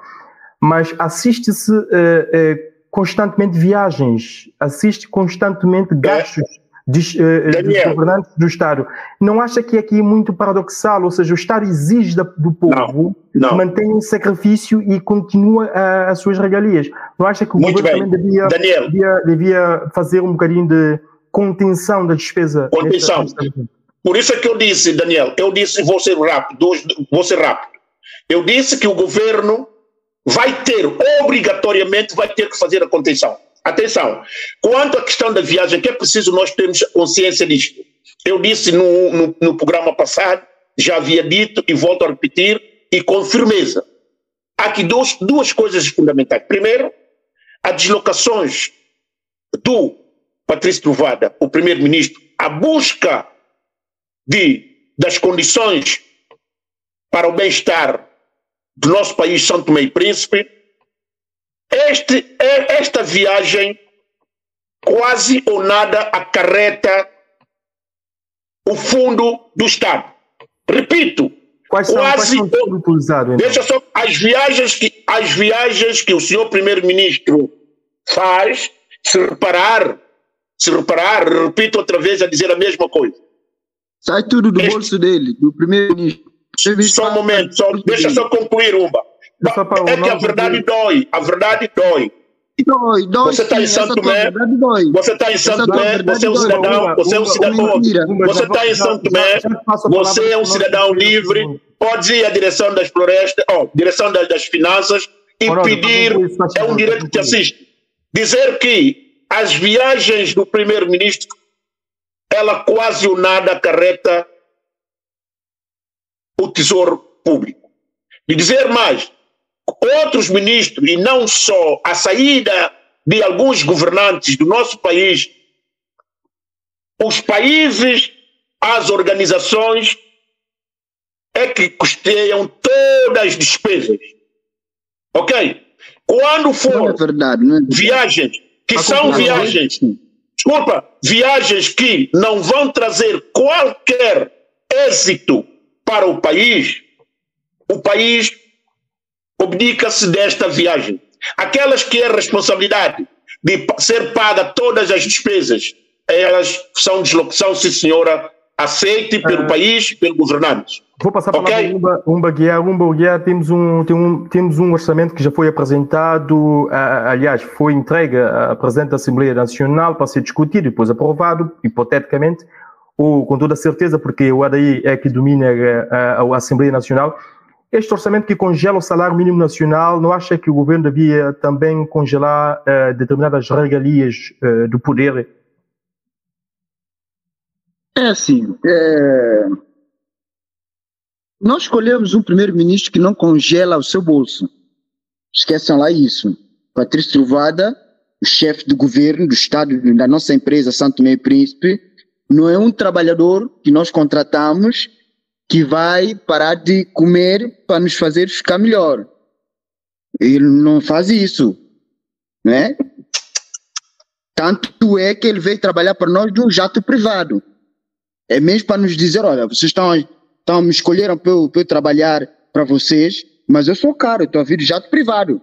mas assiste-se uh, uh, constantemente viagens, assiste constantemente gastos de, uh, dos governantes do Estado. Não acha que aqui é muito paradoxal? Ou seja, o Estado exige do povo não, não. que mantenha o sacrifício e continua as suas regalias. Não acha que o muito governo bem. também devia, devia, devia, fazer um bocadinho de contenção da despesa? Contenção. Por isso é que eu disse, Daniel, eu disse, vou ser rápido, vou ser rápido. Eu disse que o governo vai ter, obrigatoriamente, vai ter que fazer a contenção. Atenção, quanto à questão da viagem, que é preciso nós termos consciência disto. Eu disse no, no, no programa passado, já havia dito e volto a repetir, e com firmeza. Há aqui duas, duas coisas fundamentais. Primeiro, as deslocações do Patrício Trovada, o primeiro-ministro, a busca de, das condições para o bem-estar do nosso país, São Tomé e Príncipe, este, é, esta viagem quase ou nada acarreta o fundo do Estado. Repito, quais são, quase quais são utilizados, então? deixa só as viagens que as viagens que o senhor primeiro-ministro faz, se reparar, se reparar, repito outra vez a dizer a mesma coisa. Sai tudo do este, bolso dele, do primeiro-ministro. Só um momento, só, deixa só concluir, Umba. É que a verdade dói, a verdade dói. Dói, dói. Você está em Santo Tomé, você está em Santo Tomé, você é um cidadão, você é um cidadão, você está em Santo Tomé, você é um cidadão livre, pode ir à direção das florestas, oh, direção das, das finanças. E pedir, é um direito que te assiste. Dizer que as viagens do primeiro-ministro, ela quase o nada acarreta o tesouro público. E dizer mais, outros ministros, e não só a saída de alguns governantes do nosso país, os países, as organizações, é que custeiam todas as despesas. Ok? Quando for não é verdade, é viagens, que a são viagens, desculpa, viagens que não vão trazer qualquer êxito para o país, o país abdica-se desta viagem. Aquelas que é responsabilidade de ser paga todas as despesas, elas são deslocação, sim senhora, aceite pelo é. país, pelo governante. Vou passar para okay? Umba, Umba Guiar. Umba Guiar, temos um, tem um, temos um orçamento que já foi apresentado, aliás, foi entregue à Presidente da Assembleia Nacional para ser discutido e depois aprovado, hipoteticamente, ou com toda certeza, porque o ADI é que domina a, a, a Assembleia Nacional, este orçamento que congela o salário mínimo nacional, não acha que o governo devia também congelar uh, determinadas regalias uh, do poder? É assim, é... nós escolhemos um primeiro-ministro que não congela o seu bolso. Esqueçam lá isso. Patrício Trovada, o chefe do governo do Estado, da nossa empresa Santo Meio Príncipe, não é um trabalhador que nós contratamos que vai parar de comer para nos fazer ficar melhor. Ele não faz isso, né? Tanto é que ele veio trabalhar para nós de um jato privado. É mesmo para nos dizer, olha, vocês estão, estão me escolheram para eu, eu trabalhar para vocês, mas eu sou caro, estou a vir de jato privado.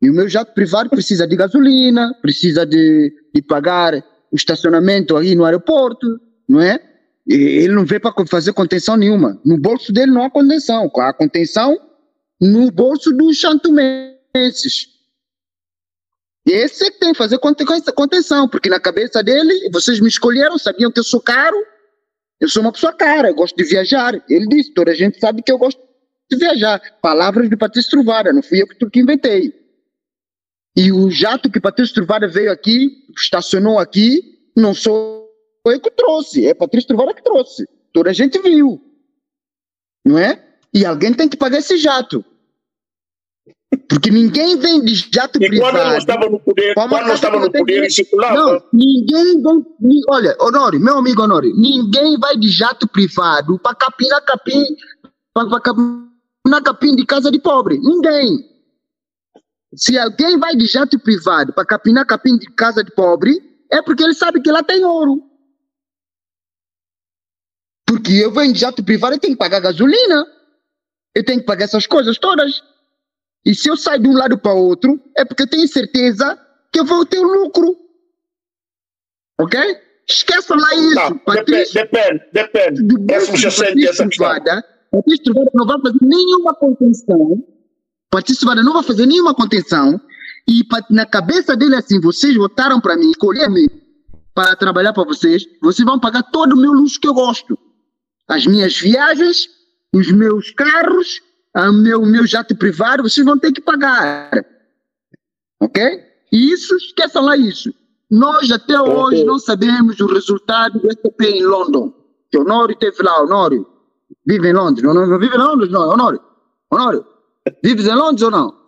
E o meu jato privado precisa de gasolina, precisa de, de pagar o estacionamento aí no aeroporto, não é? Ele não veio para fazer contenção nenhuma. No bolso dele não há contenção. Há contenção no bolso dos chantumenses. Esse é que tem que fazer contenção, porque na cabeça dele, vocês me escolheram, sabiam que eu sou caro, eu sou uma pessoa cara, eu gosto de viajar. Ele disse, toda a gente sabe que eu gosto de viajar. Palavras de Patrício Truvara, não fui eu que inventei. E o jato que Patrício Truvara veio aqui, estacionou aqui, não sou foi que trouxe, é Patrício Truvara que trouxe. Toda a gente viu. Não é? E alguém tem que pagar esse jato. Porque ninguém vem de jato e privado. quando não estava no poder, quando não estava no poder, circulava. Não, ninguém vem. Olha, Honori, meu amigo Honori, ninguém vai de jato privado para capinar capim, para capinar capim de casa de pobre. Ninguém. Se alguém vai de jato privado para capinar capim de casa de pobre, é porque ele sabe que lá tem ouro. Porque eu venho de jato privado, eu tenho que pagar gasolina. Eu tenho que pagar essas coisas todas. E se eu sair de um lado para o outro, é porque eu tenho certeza que eu vou ter lucro. Ok? Esqueçam lá isso. Não, Patrício, depende, depende. depende. Essa Patrício essa Truvada, Patrício Truvada não vai fazer nenhuma contenção. Patrício não vai fazer nenhuma contenção. E na cabeça dele é assim, vocês votaram para mim, escolher-me para trabalhar para vocês, vocês vão pagar todo o meu luxo que eu gosto as minhas viagens, os meus carros, o meu, meu jato privado, vocês vão ter que pagar. Ok? E isso, esqueçam lá isso. Nós até hoje não sabemos o resultado do STP em London. Que o Honório esteve lá, Honório. Vive em Londres. Não, não vive em Londres, não, Honório. Honório, vives em Londres ou não?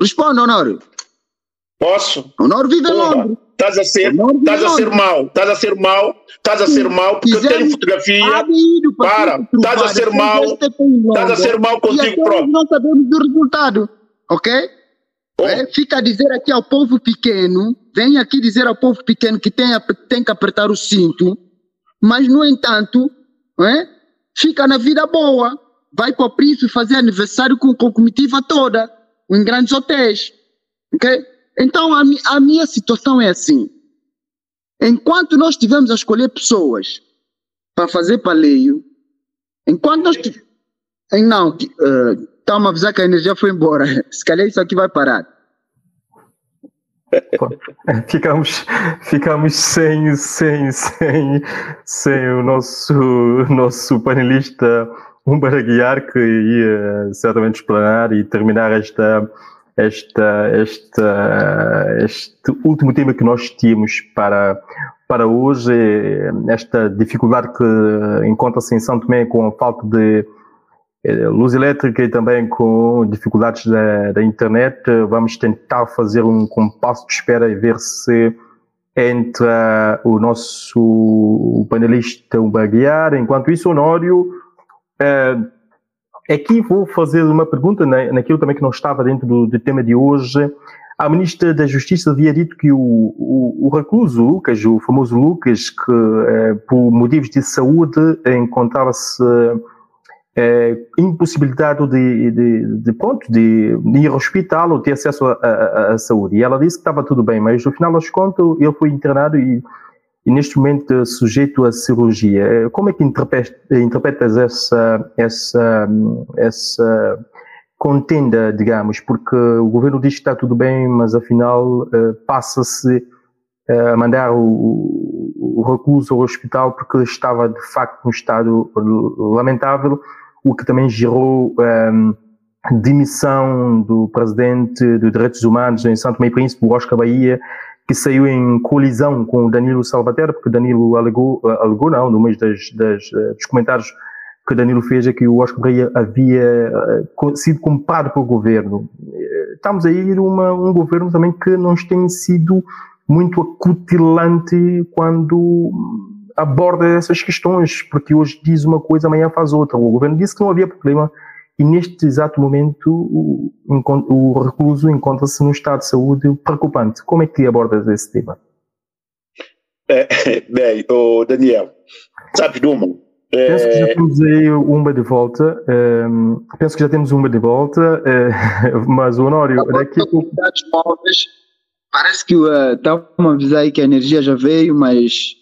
Responde, Honório. Posso? Honório vive em Londres. Estás a ser, estás a ser mau, estás a ser mau, estás a ser mau, porque eu tenho fotografia. Para, estás a ser mau, estás a ser mau contigo próprio. Não sabemos do resultado, ok? É, fica a dizer aqui ao povo pequeno, vem aqui dizer ao povo pequeno que tem, tem que apertar o cinto, mas no entanto, é, fica na vida boa, vai para o príncipe fazer aniversário com, com a comitiva toda, em grandes hotéis, ok? Então, a, a minha situação é assim. Enquanto nós estivermos a escolher pessoas para fazer paleio, enquanto nós. Não, uh, está-me a avisar que a energia foi embora. *laughs* Se calhar isso aqui vai parar. *laughs* Ficamos, ficamos sem, sem, sem, sem o nosso, nosso panelista Humber Aguiar, que ia certamente explanar e terminar esta, esta, esta, este último tema que nós tínhamos para, para hoje, esta dificuldade que encontra-se em São Tomé com a falta de eh, luz elétrica e também com dificuldades da, da internet, vamos tentar fazer um compasso de espera e ver se entra o nosso panelista Umbaguiar. Enquanto isso, Honório, Aqui vou fazer uma pergunta naquilo também que não estava dentro do, do tema de hoje. A Ministra da Justiça havia dito que o, o, o recluso Lucas, o famoso Lucas, que eh, por motivos de saúde encontrava-se eh, impossibilitado de, de, de, pronto, de, de, ir ao hospital ou ter acesso à saúde. E ela disse que estava tudo bem, mas no final das contas ele foi internado e e neste momento sujeito a cirurgia. Eh, como é que interpretas essa, essa, essa contenda, digamos? Porque o governo diz que está tudo bem, mas afinal eh, passa-se eh, a mandar o, o recluso ao hospital porque estava de facto num estado lamentável, o que também gerou um, demissão do presidente dos direitos humanos em Santo Meio Príncipe, Oscar Bahia, que saiu em colisão com o Danilo Salvatore, porque Danilo alegou, alegou não, no meio das, das, eh, dos comentários que Danilo fez é que o Oscar Correia havia eh, sido comprado pelo governo. Eh, estamos a ir uma, um governo também que não tem sido muito acutilante quando aborda essas questões, porque hoje diz uma coisa, amanhã faz outra. O governo disse que não havia problema e neste exato momento o, o recluso encontra-se num estado de saúde preocupante. Como é que abordas esse tema? É, *laughs* bem, oh Daniel, sabes de uma? É... Penso que já temos aí uma de volta. Um, ehm, penso que já temos uma de volta, uh, *laughs* mas o Honório, daqui a pouco. Parece que está uh, uma avisar aí que a energia já veio, mas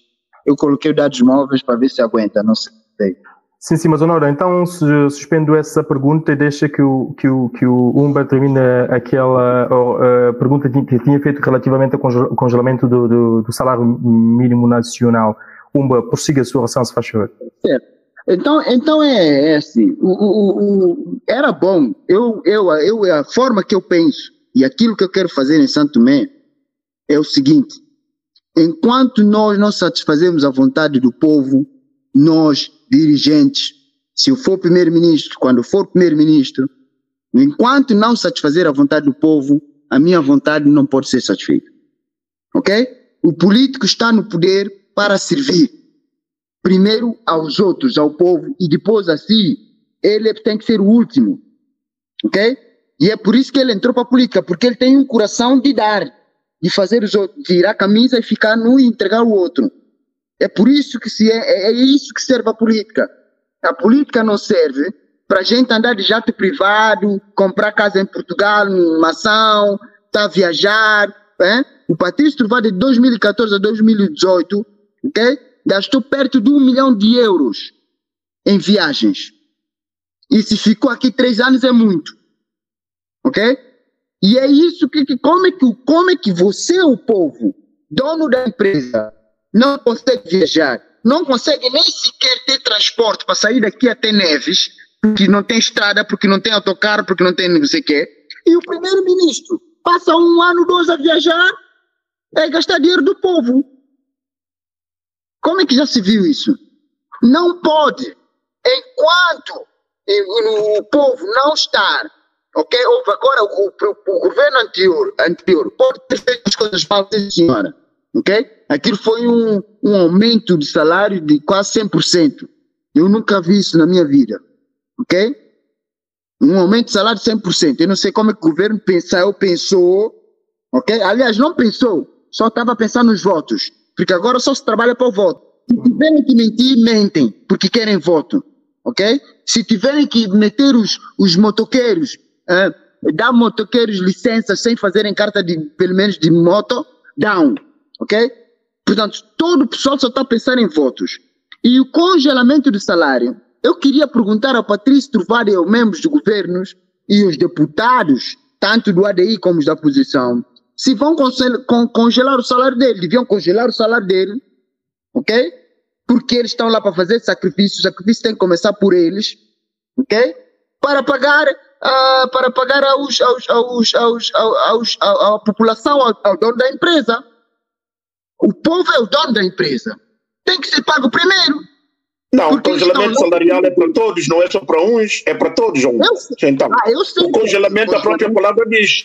eu coloquei dados móveis para ver se aguenta, não sei. Sim, sim, mas Honora, então suspendo essa pergunta e deixa que o, que o, que o Umba termine aquela pergunta que tinha feito relativamente ao congelamento do, do, do salário mínimo nacional. Umba, prossiga a sua oração, se faz favor. Certo. Então, então é, é assim, o, o, o, era bom, eu, eu, eu, a forma que eu penso e aquilo que eu quero fazer em Santo Tomé é o seguinte, enquanto nós não satisfazemos a vontade do povo, nós dirigentes, se for primeiro-ministro, quando for primeiro-ministro, enquanto não satisfazer a vontade do povo, a minha vontade não pode ser satisfeita. Ok? O político está no poder para servir primeiro aos outros, ao povo, e depois a si. Ele tem que ser o último. Ok? E é por isso que ele entrou para a política, porque ele tem um coração de dar, de fazer os outros, tirar a camisa e ficar nu e entregar o outro. É por isso que se é, é, é isso que serve a política. A política não serve para a gente andar de jato privado, comprar casa em Portugal, maçã, tá viajar. É? O Patrício Trovado de 2014 a 2018 okay, gastou perto de um milhão de euros em viagens. E se ficou aqui três anos é muito. Ok? E é isso que, que como, é que como é que você, o povo, dono da empresa, não consegue viajar, não consegue nem sequer ter transporte para sair daqui até Neves, porque não tem estrada, porque não tem autocarro, porque não tem não sei o quê. E o primeiro-ministro passa um ano, dois a viajar, é gastar dinheiro do povo. Como é que já se viu isso? Não pode, enquanto o povo não estar, ok? Agora o, o, o, governo anterior, anterior pode ter feito as coisas mal, senhora, ok? Aquilo foi um, um aumento de salário de quase 100%. Eu nunca vi isso na minha vida, ok? Um aumento de salário de 100%. Eu não sei como é que o governo pensou, pensou, ok? Aliás, não pensou, só estava pensando nos votos, porque agora só se trabalha para o voto. Se tiverem que mentir, mentem, porque querem voto, ok? Se tiverem que meter os, os motoqueiros, uh, dar motoqueiros licenças sem fazerem carta de, pelo menos de moto, dão, ok? Portanto, todo o pessoal só está a pensar em votos. E o congelamento do salário, eu queria perguntar ao Patrício Trovado e aos membros de governos e os deputados, tanto do ADI como da oposição, se vão congelar o salário dele, deviam congelar o salário dele, ok? Porque eles estão lá para fazer sacrifício, o sacrifício tem que começar por eles, ok? Para pagar, uh, para pagar aos, aos, aos, aos, aos, à população, ao, ao dono da empresa. O povo é o dono da empresa. Tem que ser pago primeiro. Não, o congelamento salarial é para todos, não é só para uns, é para todos. Eu, então, ah, eu sei, o congelamento, a própria palavra diz.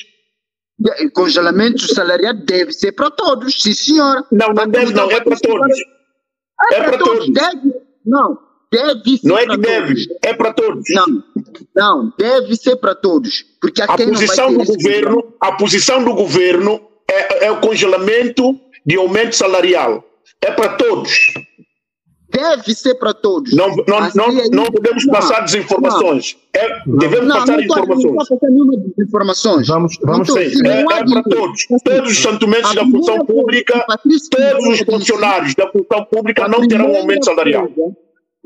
Congelamento salarial deve ser para todos, sim senhora. Não, não deve, não, é para todos. É, é para todos. Deve, não, deve ser Não é que deve, é para todos. Não, não, deve ser para todos. Porque a, a posição do governo, a posição do governo é, é o congelamento de aumento salarial. É para todos deve ser para todos. Não, não, assim não, é não podemos não, passar desinformações. É, devemos não, passar informações. Não passar informações. Vamos, vamos sim. É, é para todos. Todos os santumentos da função pública, todos os funcionários da função pública não terão um aumento salarial.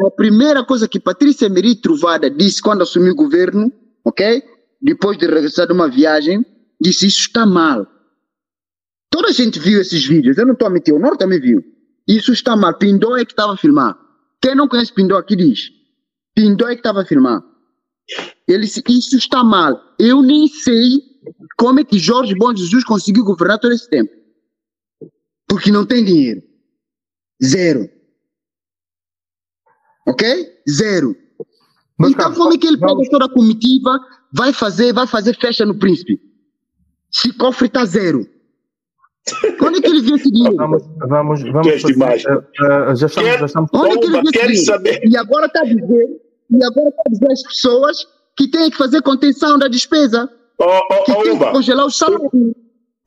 A primeira coisa que Patrícia Emery Truvada disse quando assumiu o governo, ok? Depois de regressar de uma viagem, disse: Isso está mal. Toda a gente viu esses vídeos, eu não estou a mentir, o Norte também viu. Isso está mal. Pindó é que estava a filmar. Quem não conhece Pindó aqui diz. Pindó é que estava a filmar. Ele disse, isso está mal. Eu nem sei como é que Jorge Bom Jesus conseguiu governar todo esse tempo. Porque não tem dinheiro. Zero. Ok? Zero. Mas, então como é que ele pega toda a comitiva, vai fazer, vai fazer festa no príncipe? Se cofre está zero. Quando é que ele viu esse dinheiro? Vamos, vamos, vamos. Fazer, uh, uh, já estamos, quer, já estamos. É que ele dinheiro? E agora está a dizer, e agora está a dizer às pessoas que têm que fazer contenção da despesa. Oh, oh, que oh, tem que congelar os salários.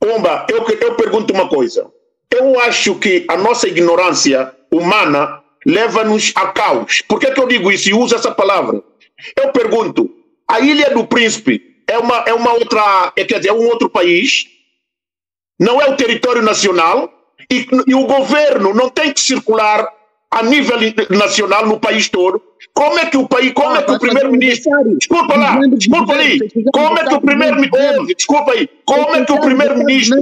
Umba, eu, eu pergunto uma coisa. Eu acho que a nossa ignorância humana leva-nos a caos. Por que, que eu digo isso e uso essa palavra? Eu pergunto, a Ilha do Príncipe é uma, é uma outra, é, quer dizer, é um outro país não é o território nacional e, e o governo não tem que circular a nível nacional no país todo. Como é que o país, como é que o primeiro-ministro, desculpa lá, desculpa ali, como é que o primeiro-ministro, desculpa aí, como é que o primeiro-ministro,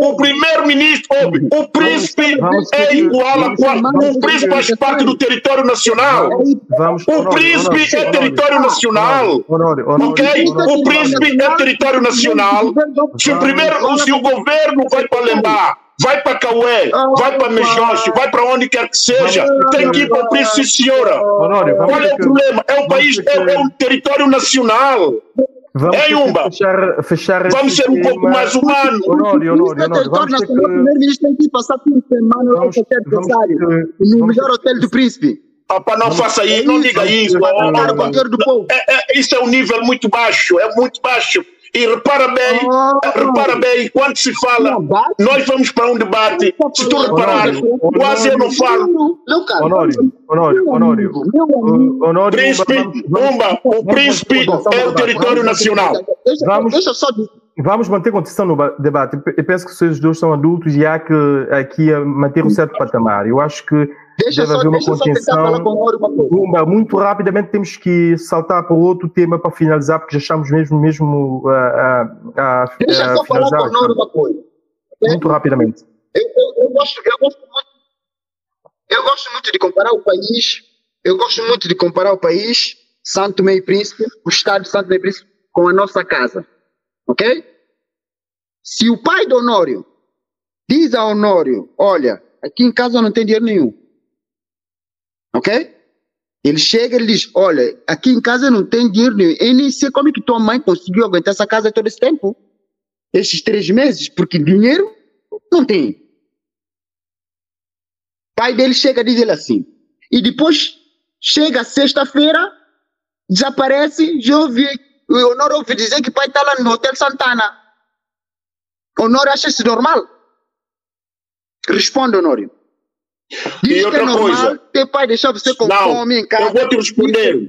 o primeiro-ministro, o príncipe é igual a qual, o príncipe faz parte do território nacional, o príncipe é território nacional, ok? O príncipe é território nacional, se o primeiro, se o governo vai para lembrar vai para Cauê, vai para Mejoshi, vai para onde quer que seja, tem que ir para o Príncipe Senhora. Qual é o problema? É o país, é, é o território nacional. Vamos é Yumba. Fechar, fechar vamos ser um tema. pouco mais humanos. Honório, Honório, Honório. Vamos ter que... O primeiro-ministro tem que passar fim de semana no aniversário, no melhor hotel do príncipe. Opa, não faça isso, não diga isso. É, é, isso é um nível muito baixo, é muito baixo. E repara bem, oh. repara bem, quando se fala, nós vamos para um debate, se tu reparar, quase eu não falo. Honório, Honório, Honório. Honório príncipe, Umba, o príncipe é o território nacional. Vamos, vamos manter condição no debate. Eu penso que vocês dois são adultos e há que aqui manter um certo patamar. Eu acho que Deixa Deve só, haver uma contenção. Uma, muito rapidamente temos que saltar para outro tema para finalizar, porque já estamos mesmo, mesmo a, a, a Deixa só falar com o Noro uma coisa. Muito rapidamente. Eu, eu, eu, gosto, eu, gosto muito, eu gosto muito de comparar o país, eu gosto muito de comparar o país, Santo Meio Príncipe, o estado de Santo Meio Príncipe, com a nossa casa. Ok? Se o pai do Honório diz a Honório, olha, aqui em casa não tem dinheiro nenhum. Ok? Ele chega e diz, olha, aqui em casa não tem dinheiro nenhum. Eu nem sei como é que tua mãe conseguiu aguentar essa casa todo esse tempo. Esses três meses, porque dinheiro não tem. Pai dele chega e diz ele assim. E depois chega sexta-feira, desaparece, já ouvi, o Honor ouvi dizer que pai está lá no Hotel Santana. Honor acha isso normal? Responde, Honório. Diz e outra é normal coisa. teu pai deixar você com Não, fome em casa. eu vou te responder.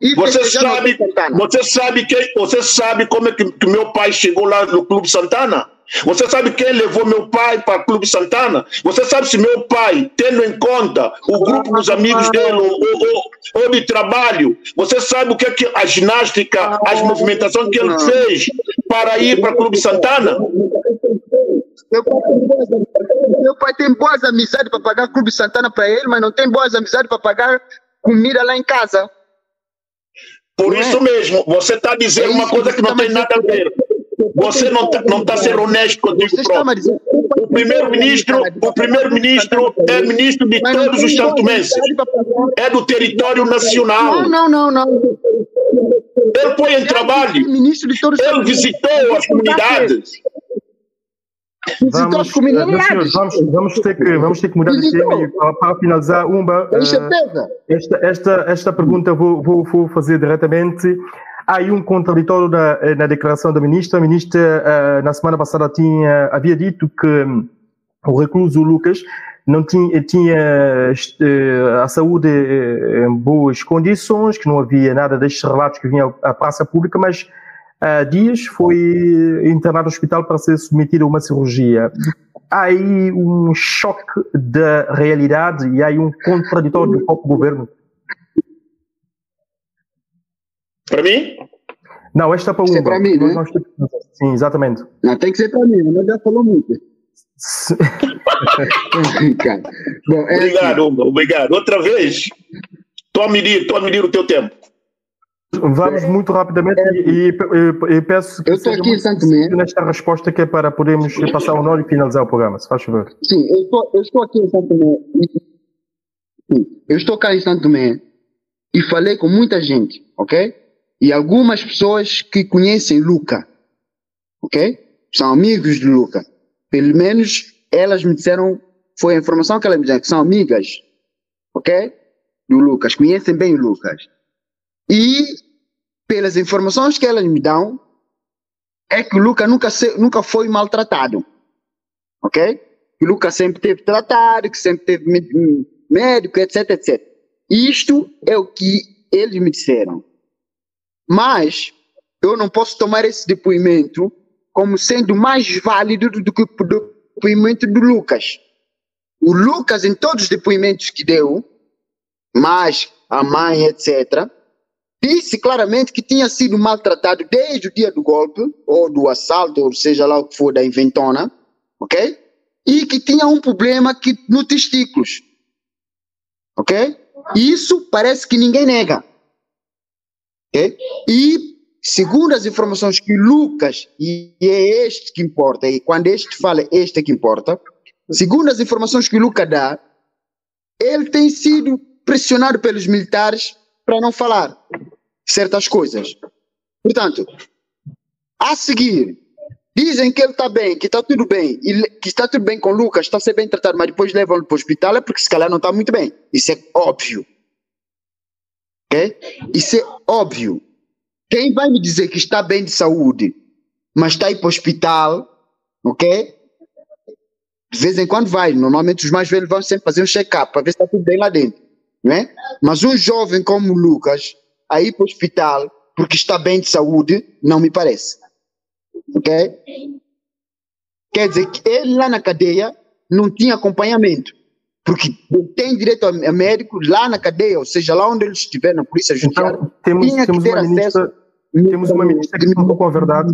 E Você sabe, você sabe que você sabe como é que, que meu pai chegou lá no Clube Santana? Você sabe quem levou meu pai para o Clube Santana? Você sabe se meu pai, tendo em conta o grupo dos amigos dele ou, ou, ou de trabalho, você sabe o que é que a ginástica, as movimentações que ele fez para ir para o Clube Santana? Meu pai, tem boas, meu pai tem boas amizades para pagar Clube Santana para ele, mas não tem boas amizades para pagar comida lá em casa. Por é? isso mesmo, você está dizendo É uma coisa que que não você tem tá nada a ver. Você não está não tá sendo honesto contigo próprio. O primeiro-ministro, o primeiro-ministro é ministro de todos os santomenses. É do território nacional. Não, não, não, não. Ele foi em trabalho. Ministro de todos os Ele visitou as comunidades. Vamos, comunidades. senhores, vamos, vamos, ter que, vamos ter que mudar de tema para, para finalizar, Umba, certeza. esta, esta, esta pergunta vou, vou, vou fazer diretamente. Há aí um contraditório na, eh, na declaração da ministra. A ministra, eh, na semana passada, tinha, havia dito que hum, o recluso Lucas não tinha, tinha a saúde em boas condições, que não havia nada destes relatos que vinham à praça pública, mas há dias foi internado no hospital para ser submetido a uma cirurgia. Há aí um choque da realidade e há aí um contraditório do próprio governo. Para mim, Não, esta é para Isso é Umba. para mim, né? nós temos- Sim, exatamente. Não, tem que ser para mim, mas já falou muito. *laughs* Bom, é obrigado, Hugo, obrigado. Outra vez, estou a medir, estou a medir o teu tempo. Vamos muito rapidamente e, e- e- e peço que Eu estou aqui em Santo nesta resposta que é para podermos passar o nó e finalizar o programa, se faz favor. Sim, eu estou, eu estou aqui em Santo Tomé. Eu estou cá em Santo Tomé e falei com muita gente, ok? E algumas pessoas que conhecem Luca, ok? São amigos de Luca. Pelo menos elas me disseram, foi a informação que elas me disseram, que são amigas, ok? Do Lucas, conhecem bem o Lucas. E pelas informações que elas me dão, é que o Luca nunca, se- nunca foi maltratado, ok? que o Lucas sempre teve tratado, que sempre teve mé- médico, etc, etc. Isto é o que eles me disseram. Mas eu não posso tomar esse depoimento como sendo mais válido do que o depoimento do Lucas. O Lucas, em todos os depoimentos que deu, mais a mãe, etc., disse claramente que tinha sido maltratado desde o dia do golpe, ou do assalto, ou seja lá o que for, da inventona, ok? E que tinha um problema que, no testículos, ok? Isso parece que ninguém nega, ok? E, segundo as informações que Lucas, e é este que importa, e quando este fala, este é que importa, segundo as informações que Lucas dá, ele tem sido pressionado pelos militares para não falar certas coisas. Portanto, a seguir, dizem que ele está bem, que está tudo bem, e que está tudo bem com o Lucas, está ser bem tratado, mas depois levam-lo para o hospital, é porque se calhar não está muito bem. Isso é óbvio. Ok? Isso é óbvio. Quem vai me dizer que está bem de saúde, mas está aí para o hospital, ok? De vez em quando vai. Normalmente os mais velhos vão sempre fazer um check-up para ver se está tudo bem lá dentro. Não é? Mas um jovem como o Lucas, aí para o hospital, porque está bem de saúde, não me parece. Ok? Quer dizer que ele lá na cadeia não tinha acompanhamento. Porque tem direito a a médico lá na cadeia, ou seja, lá onde ele estiver, na polícia judiciária. Então, temos, tinha que temos, ter uma acesso ministra, temos uma ministra que falou com a verdade.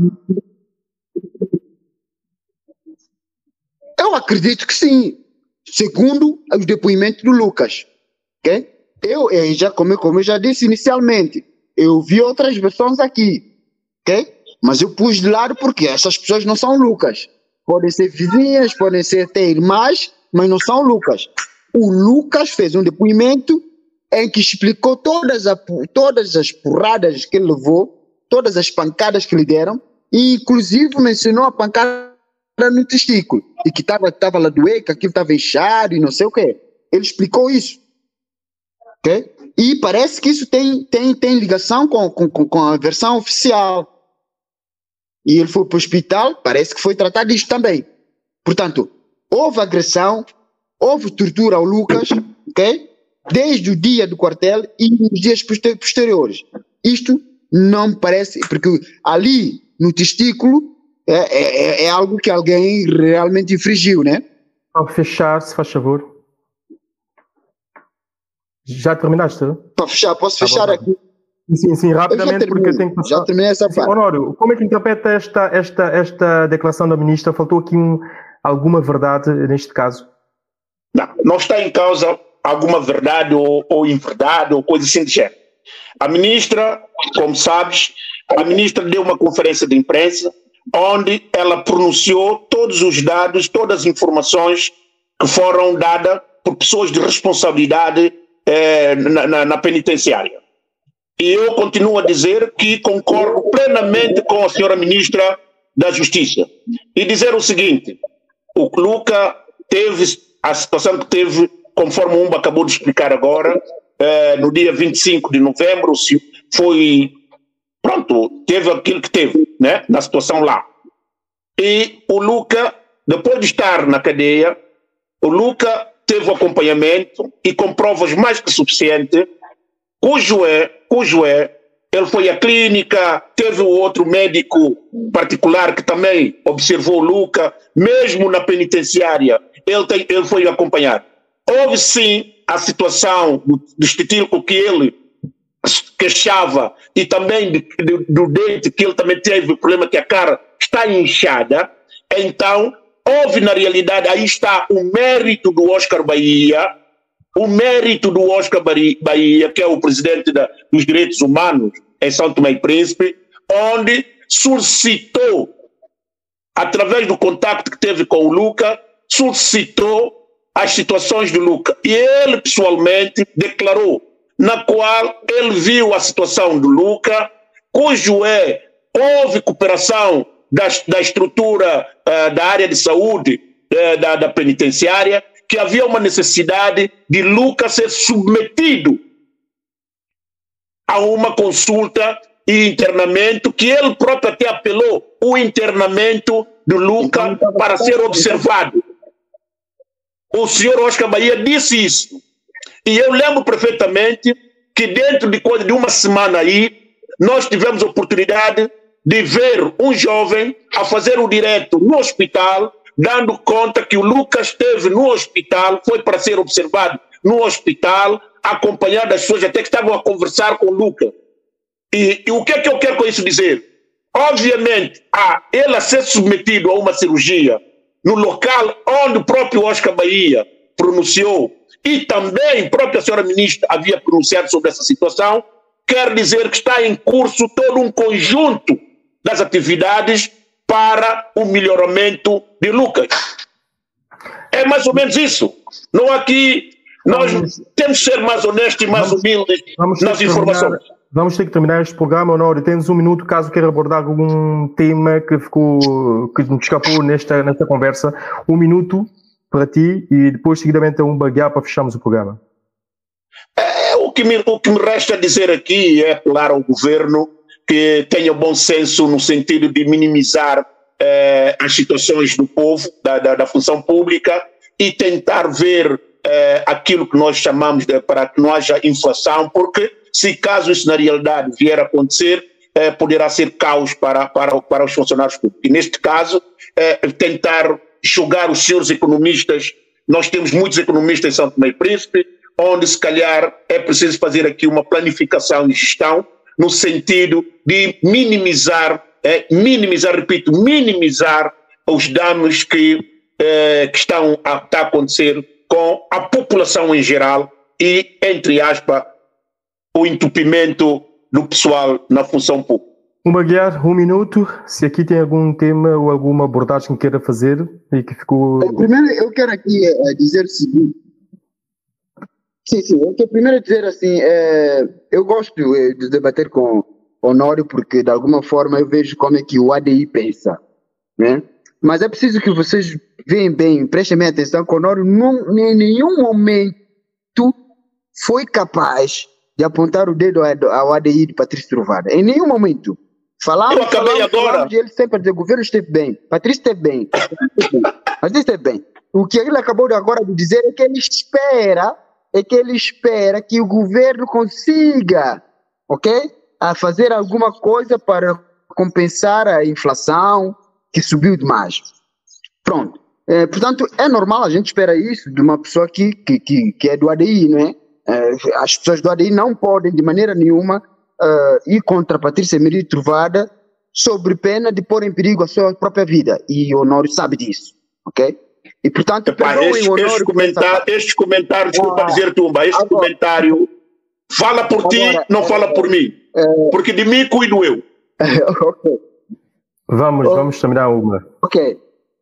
Eu acredito que sim, segundo os depoimentos do Lucas. ok? Eu, eh, já, como, eu- como eu já disse inicialmente, eu vi outras versões aqui, ok? mas eu pus de lado porque essas pessoas não são Lucas. podem ser vizinhas, podem ser até irmãs, mas não são Lucas. O Lucas fez um depoimento em que explicou todas, a, todas as porradas que ele levou, todas as pancadas que lhe deram, e inclusive mencionou a pancada no testículo, e que estava tava lá doer, que aquilo estava inchado e não sei o quê. Ele explicou isso. Okay? E parece que isso tem, tem, tem ligação com, com, com a versão oficial. E ele foi para o hospital, parece que foi tratado disso também. Portanto, houve agressão, houve tortura ao Lucas, ok? Desde o dia do quartel e nos dias posteriores. Isto não me parece, porque ali no testículo é, é, é, algo que alguém realmente infringiu, né? Para fechar, se faz favor. Já terminaste? Para fechar, posso tá fechar bom, tá aqui. Sim, sim, rapidamente, porque tem que passar. Já terminei essa parte. Honório, como é que interpreta esta, esta, esta declaração da ministra? Faltou aqui um, alguma verdade neste caso? Não, não está em causa alguma verdade ou, ou inverdade ou coisa assim de género. A ministra, como sabes, a ministra deu uma conferência de imprensa onde ela pronunciou todos os dados, todas as informações que foram dadas por pessoas de responsabilidade eh, na, na, na penitenciária. E eu continuo a dizer que concordo plenamente com a senhora ministra da Justiça. E dizer o seguinte: o Luca teve a situação que teve, conforme o Umba acabou de explicar agora, eh, no dia 25 de novembro, foi. Pronto, teve aquilo que teve, né, na situação lá. E o Luca, depois de estar na cadeia, o Luca teve acompanhamento e com provas mais que suficientes, cujo é, cujo é, ele foi à clínica, teve o outro médico particular que também observou o Luca, mesmo na penitenciária, ele, tem, ele foi acompanhado. Houve sim a situação do, do que ele queixava e também de, de, do dente que ele também teve o problema que a cara está inchada. Então, houve na realidade, aí está o mérito do Oscar Bahia, o mérito do Oscar Bahia, que é o presidente da, dos direitos humanos em São Tomé e Príncipe, onde suscitou, através do contato que teve com o Luca, suscitou as situações do Luca. E ele pessoalmente declarou, na qual ele viu a situação do Luca, cujo é, houve cooperação da, da estrutura uh, da área de saúde uh, da, da penitenciária, que havia uma necessidade de Lucas ser submetido a uma consulta e internamento, que ele próprio até apelou o internamento do então, para ser observado. O senhor Oscar Bahia disse isso. E eu lembro perfeitamente que dentro de coisa de uma semana aí, nós tivemos oportunidade de ver um jovem a fazer o direto no hospital dando conta que o Lucas esteve no hospital, foi para ser observado no hospital, acompanhado das pessoas até que estavam a conversar com o Lucas. E, e, o que é que eu quero com isso dizer? Obviamente, a ele a ser submetido a uma cirurgia no local onde o próprio Oscar Bahia pronunciou e também a própria senhora ministra havia pronunciado sobre essa situação, quer dizer que está em curso todo um conjunto das atividades para o melhoramento de Lucas. É mais ou menos isso. Não aqui nós vamos, temos que ser mais honestos e mais vamos, humildes vamos nas informações. Terminar, vamos ter que terminar este programa, Honório. Tens um minuto caso queira abordar algum tema que ficou que nos escapou nesta, nesta conversa. Um minuto para ti e depois seguidamente um baguear para fecharmos o programa. É, o, que me, o que me resta dizer aqui é apelar ao governo que tenha bom senso no sentido de minimizar eh, as situações do povo, da, da, da, função pública, e tentar ver eh, aquilo que nós chamamos de para que não haja inflação, porque se caso isso na realidade vier a acontecer, eh, poderá ser caos para, para, para os funcionários públicos. E neste caso, eh, tentar enxugar os senhores economistas, nós temos muitos economistas em São Tomé e Príncipe, onde se calhar é preciso fazer aqui uma planificação e gestão, no sentido de minimizar, é, minimizar, repito, minimizar os danos que, é, que estão a, a acontecer com a população em geral e, entre aspas, o entupimento do pessoal na função pública. Um Baguiar, um minuto. Se aqui tem algum tema ou alguma abordagem que queira fazer e que ficou. Primeiro, eu quero aqui é, dizer o seguinte. Sim, sim. Eu quero primeiro dizer assim: é, eu gosto de debater com Honório porque, de alguma forma, eu vejo como é que o ADI pensa. Né? Mas é preciso que vocês vejam bem, prestem bem atenção que Honório não, em nenhum momento foi capaz de apontar o dedo ao ADI de Patrício Trovada. Em nenhum momento. Falamos, eu acabei agora. Falamos, ele sempre dizer, o governo esteve bem, Patrício esteve bem, Patrício esteve bem. O que ele acabou de agora de dizer é que ele espera, é que ele espera que o governo consiga, ok? A fazer alguma coisa para compensar a inflação que subiu demais. Pronto. É, portanto, é normal, a gente espera isso de uma pessoa que, que, que, que é do ADI, não é? é? As pessoas do ADI não podem, de maneira nenhuma, uh, ir contra Patrícia Miri Trovada sobre pena de pôr em perigo a sua própria vida. E o Honório sabe disso, ok? E portanto, Epá, este, este, comentário, este comentário, desculpa ah, dizer Tumba, este agora, comentário fala por agora, ti, não fala por mim. É, porque de mim cuido eu. *laughs* ok. Vamos, oh, vamos terminar uma. Ok.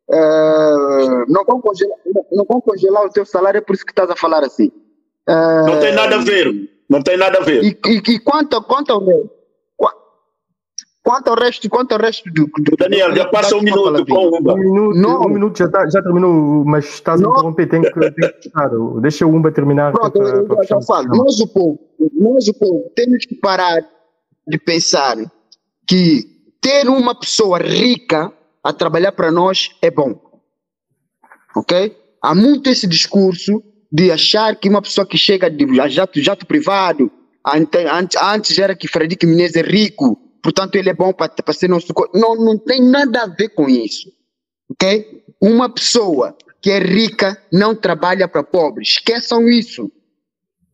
Uh, não, vão congelar, não vão congelar o teu salário, é por isso que estás a falar assim. Uh, não tem nada a ver. Não tem nada a ver. E, e, e quanto, quanto ao Quanto ao resto, quanto ao resto do, do Daniel, já passa um minuto com Umba. Um minuto, não. um minuto já, tá, já terminou, mas estás a interromper, tem que, tem que Deixa o Umba terminar. Pronto, para, eu, já falo. Nós o povo, nós o povo, temos que parar de pensar que ter uma pessoa rica a trabalhar para nós é bom. Ok? Há muito esse discurso de achar que uma pessoa que chega de jato, jato privado, antes, antes era que Frederico Menezes é rico, portanto ele é bom para ser nosso. Não, não tem nada a ver com isso. Ok? Uma pessoa que é rica não trabalha para pobres. Esqueçam isso.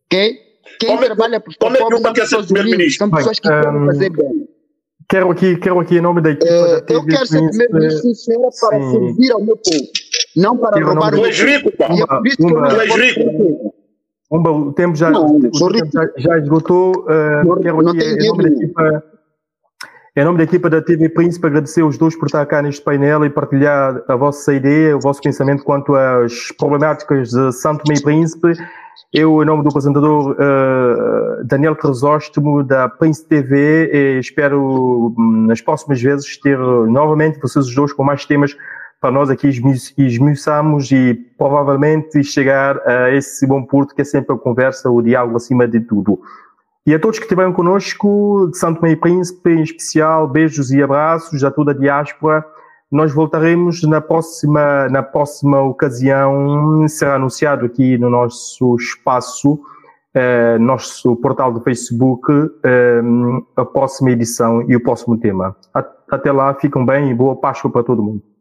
Ok? Quem como, trabalha para pobres é são pessoas são pessoas que querem um, fazer bem. Quero aqui, quero aqui em nome da equipe. Uh, da eu quero ser primeiro-ministro sincero para Sim. servir ao meu povo, não para eu roubar o meu rico, pá. E é por isso que eu tu és rico. Umba, o tempo já, não, o tempo já, já, esgotou. Uh, quero aqui em nome da equipa. Em nome da equipa da TV Príncipe, agradecer os dois por estar cá neste painel e partilhar a vossa ideia, o vosso pensamento quanto às problemáticas de Santo Meio Príncipe eu, em nome do apresentador uh, Daniel Crisóstomo, da Prince TV, eh, espero hum, nas próximas vezes ter novamente vocês os dois com mais temas para nós aqui esmiuçamos e provavelmente chegar a esse bom porto que é sempre a conversa, o diálogo acima de tudo. E a todos que estiveram conosco, de Santo Meio Príncipe em especial, beijos e abraços a toda a diáspora. Nós voltaremos na próxima, na próxima ocasião, será anunciado aqui no nosso espaço, eh, nosso portal do Facebook, eh, a próxima edição e o próximo tema. Até lá, fiquem bem e boa Páscoa para todo mundo.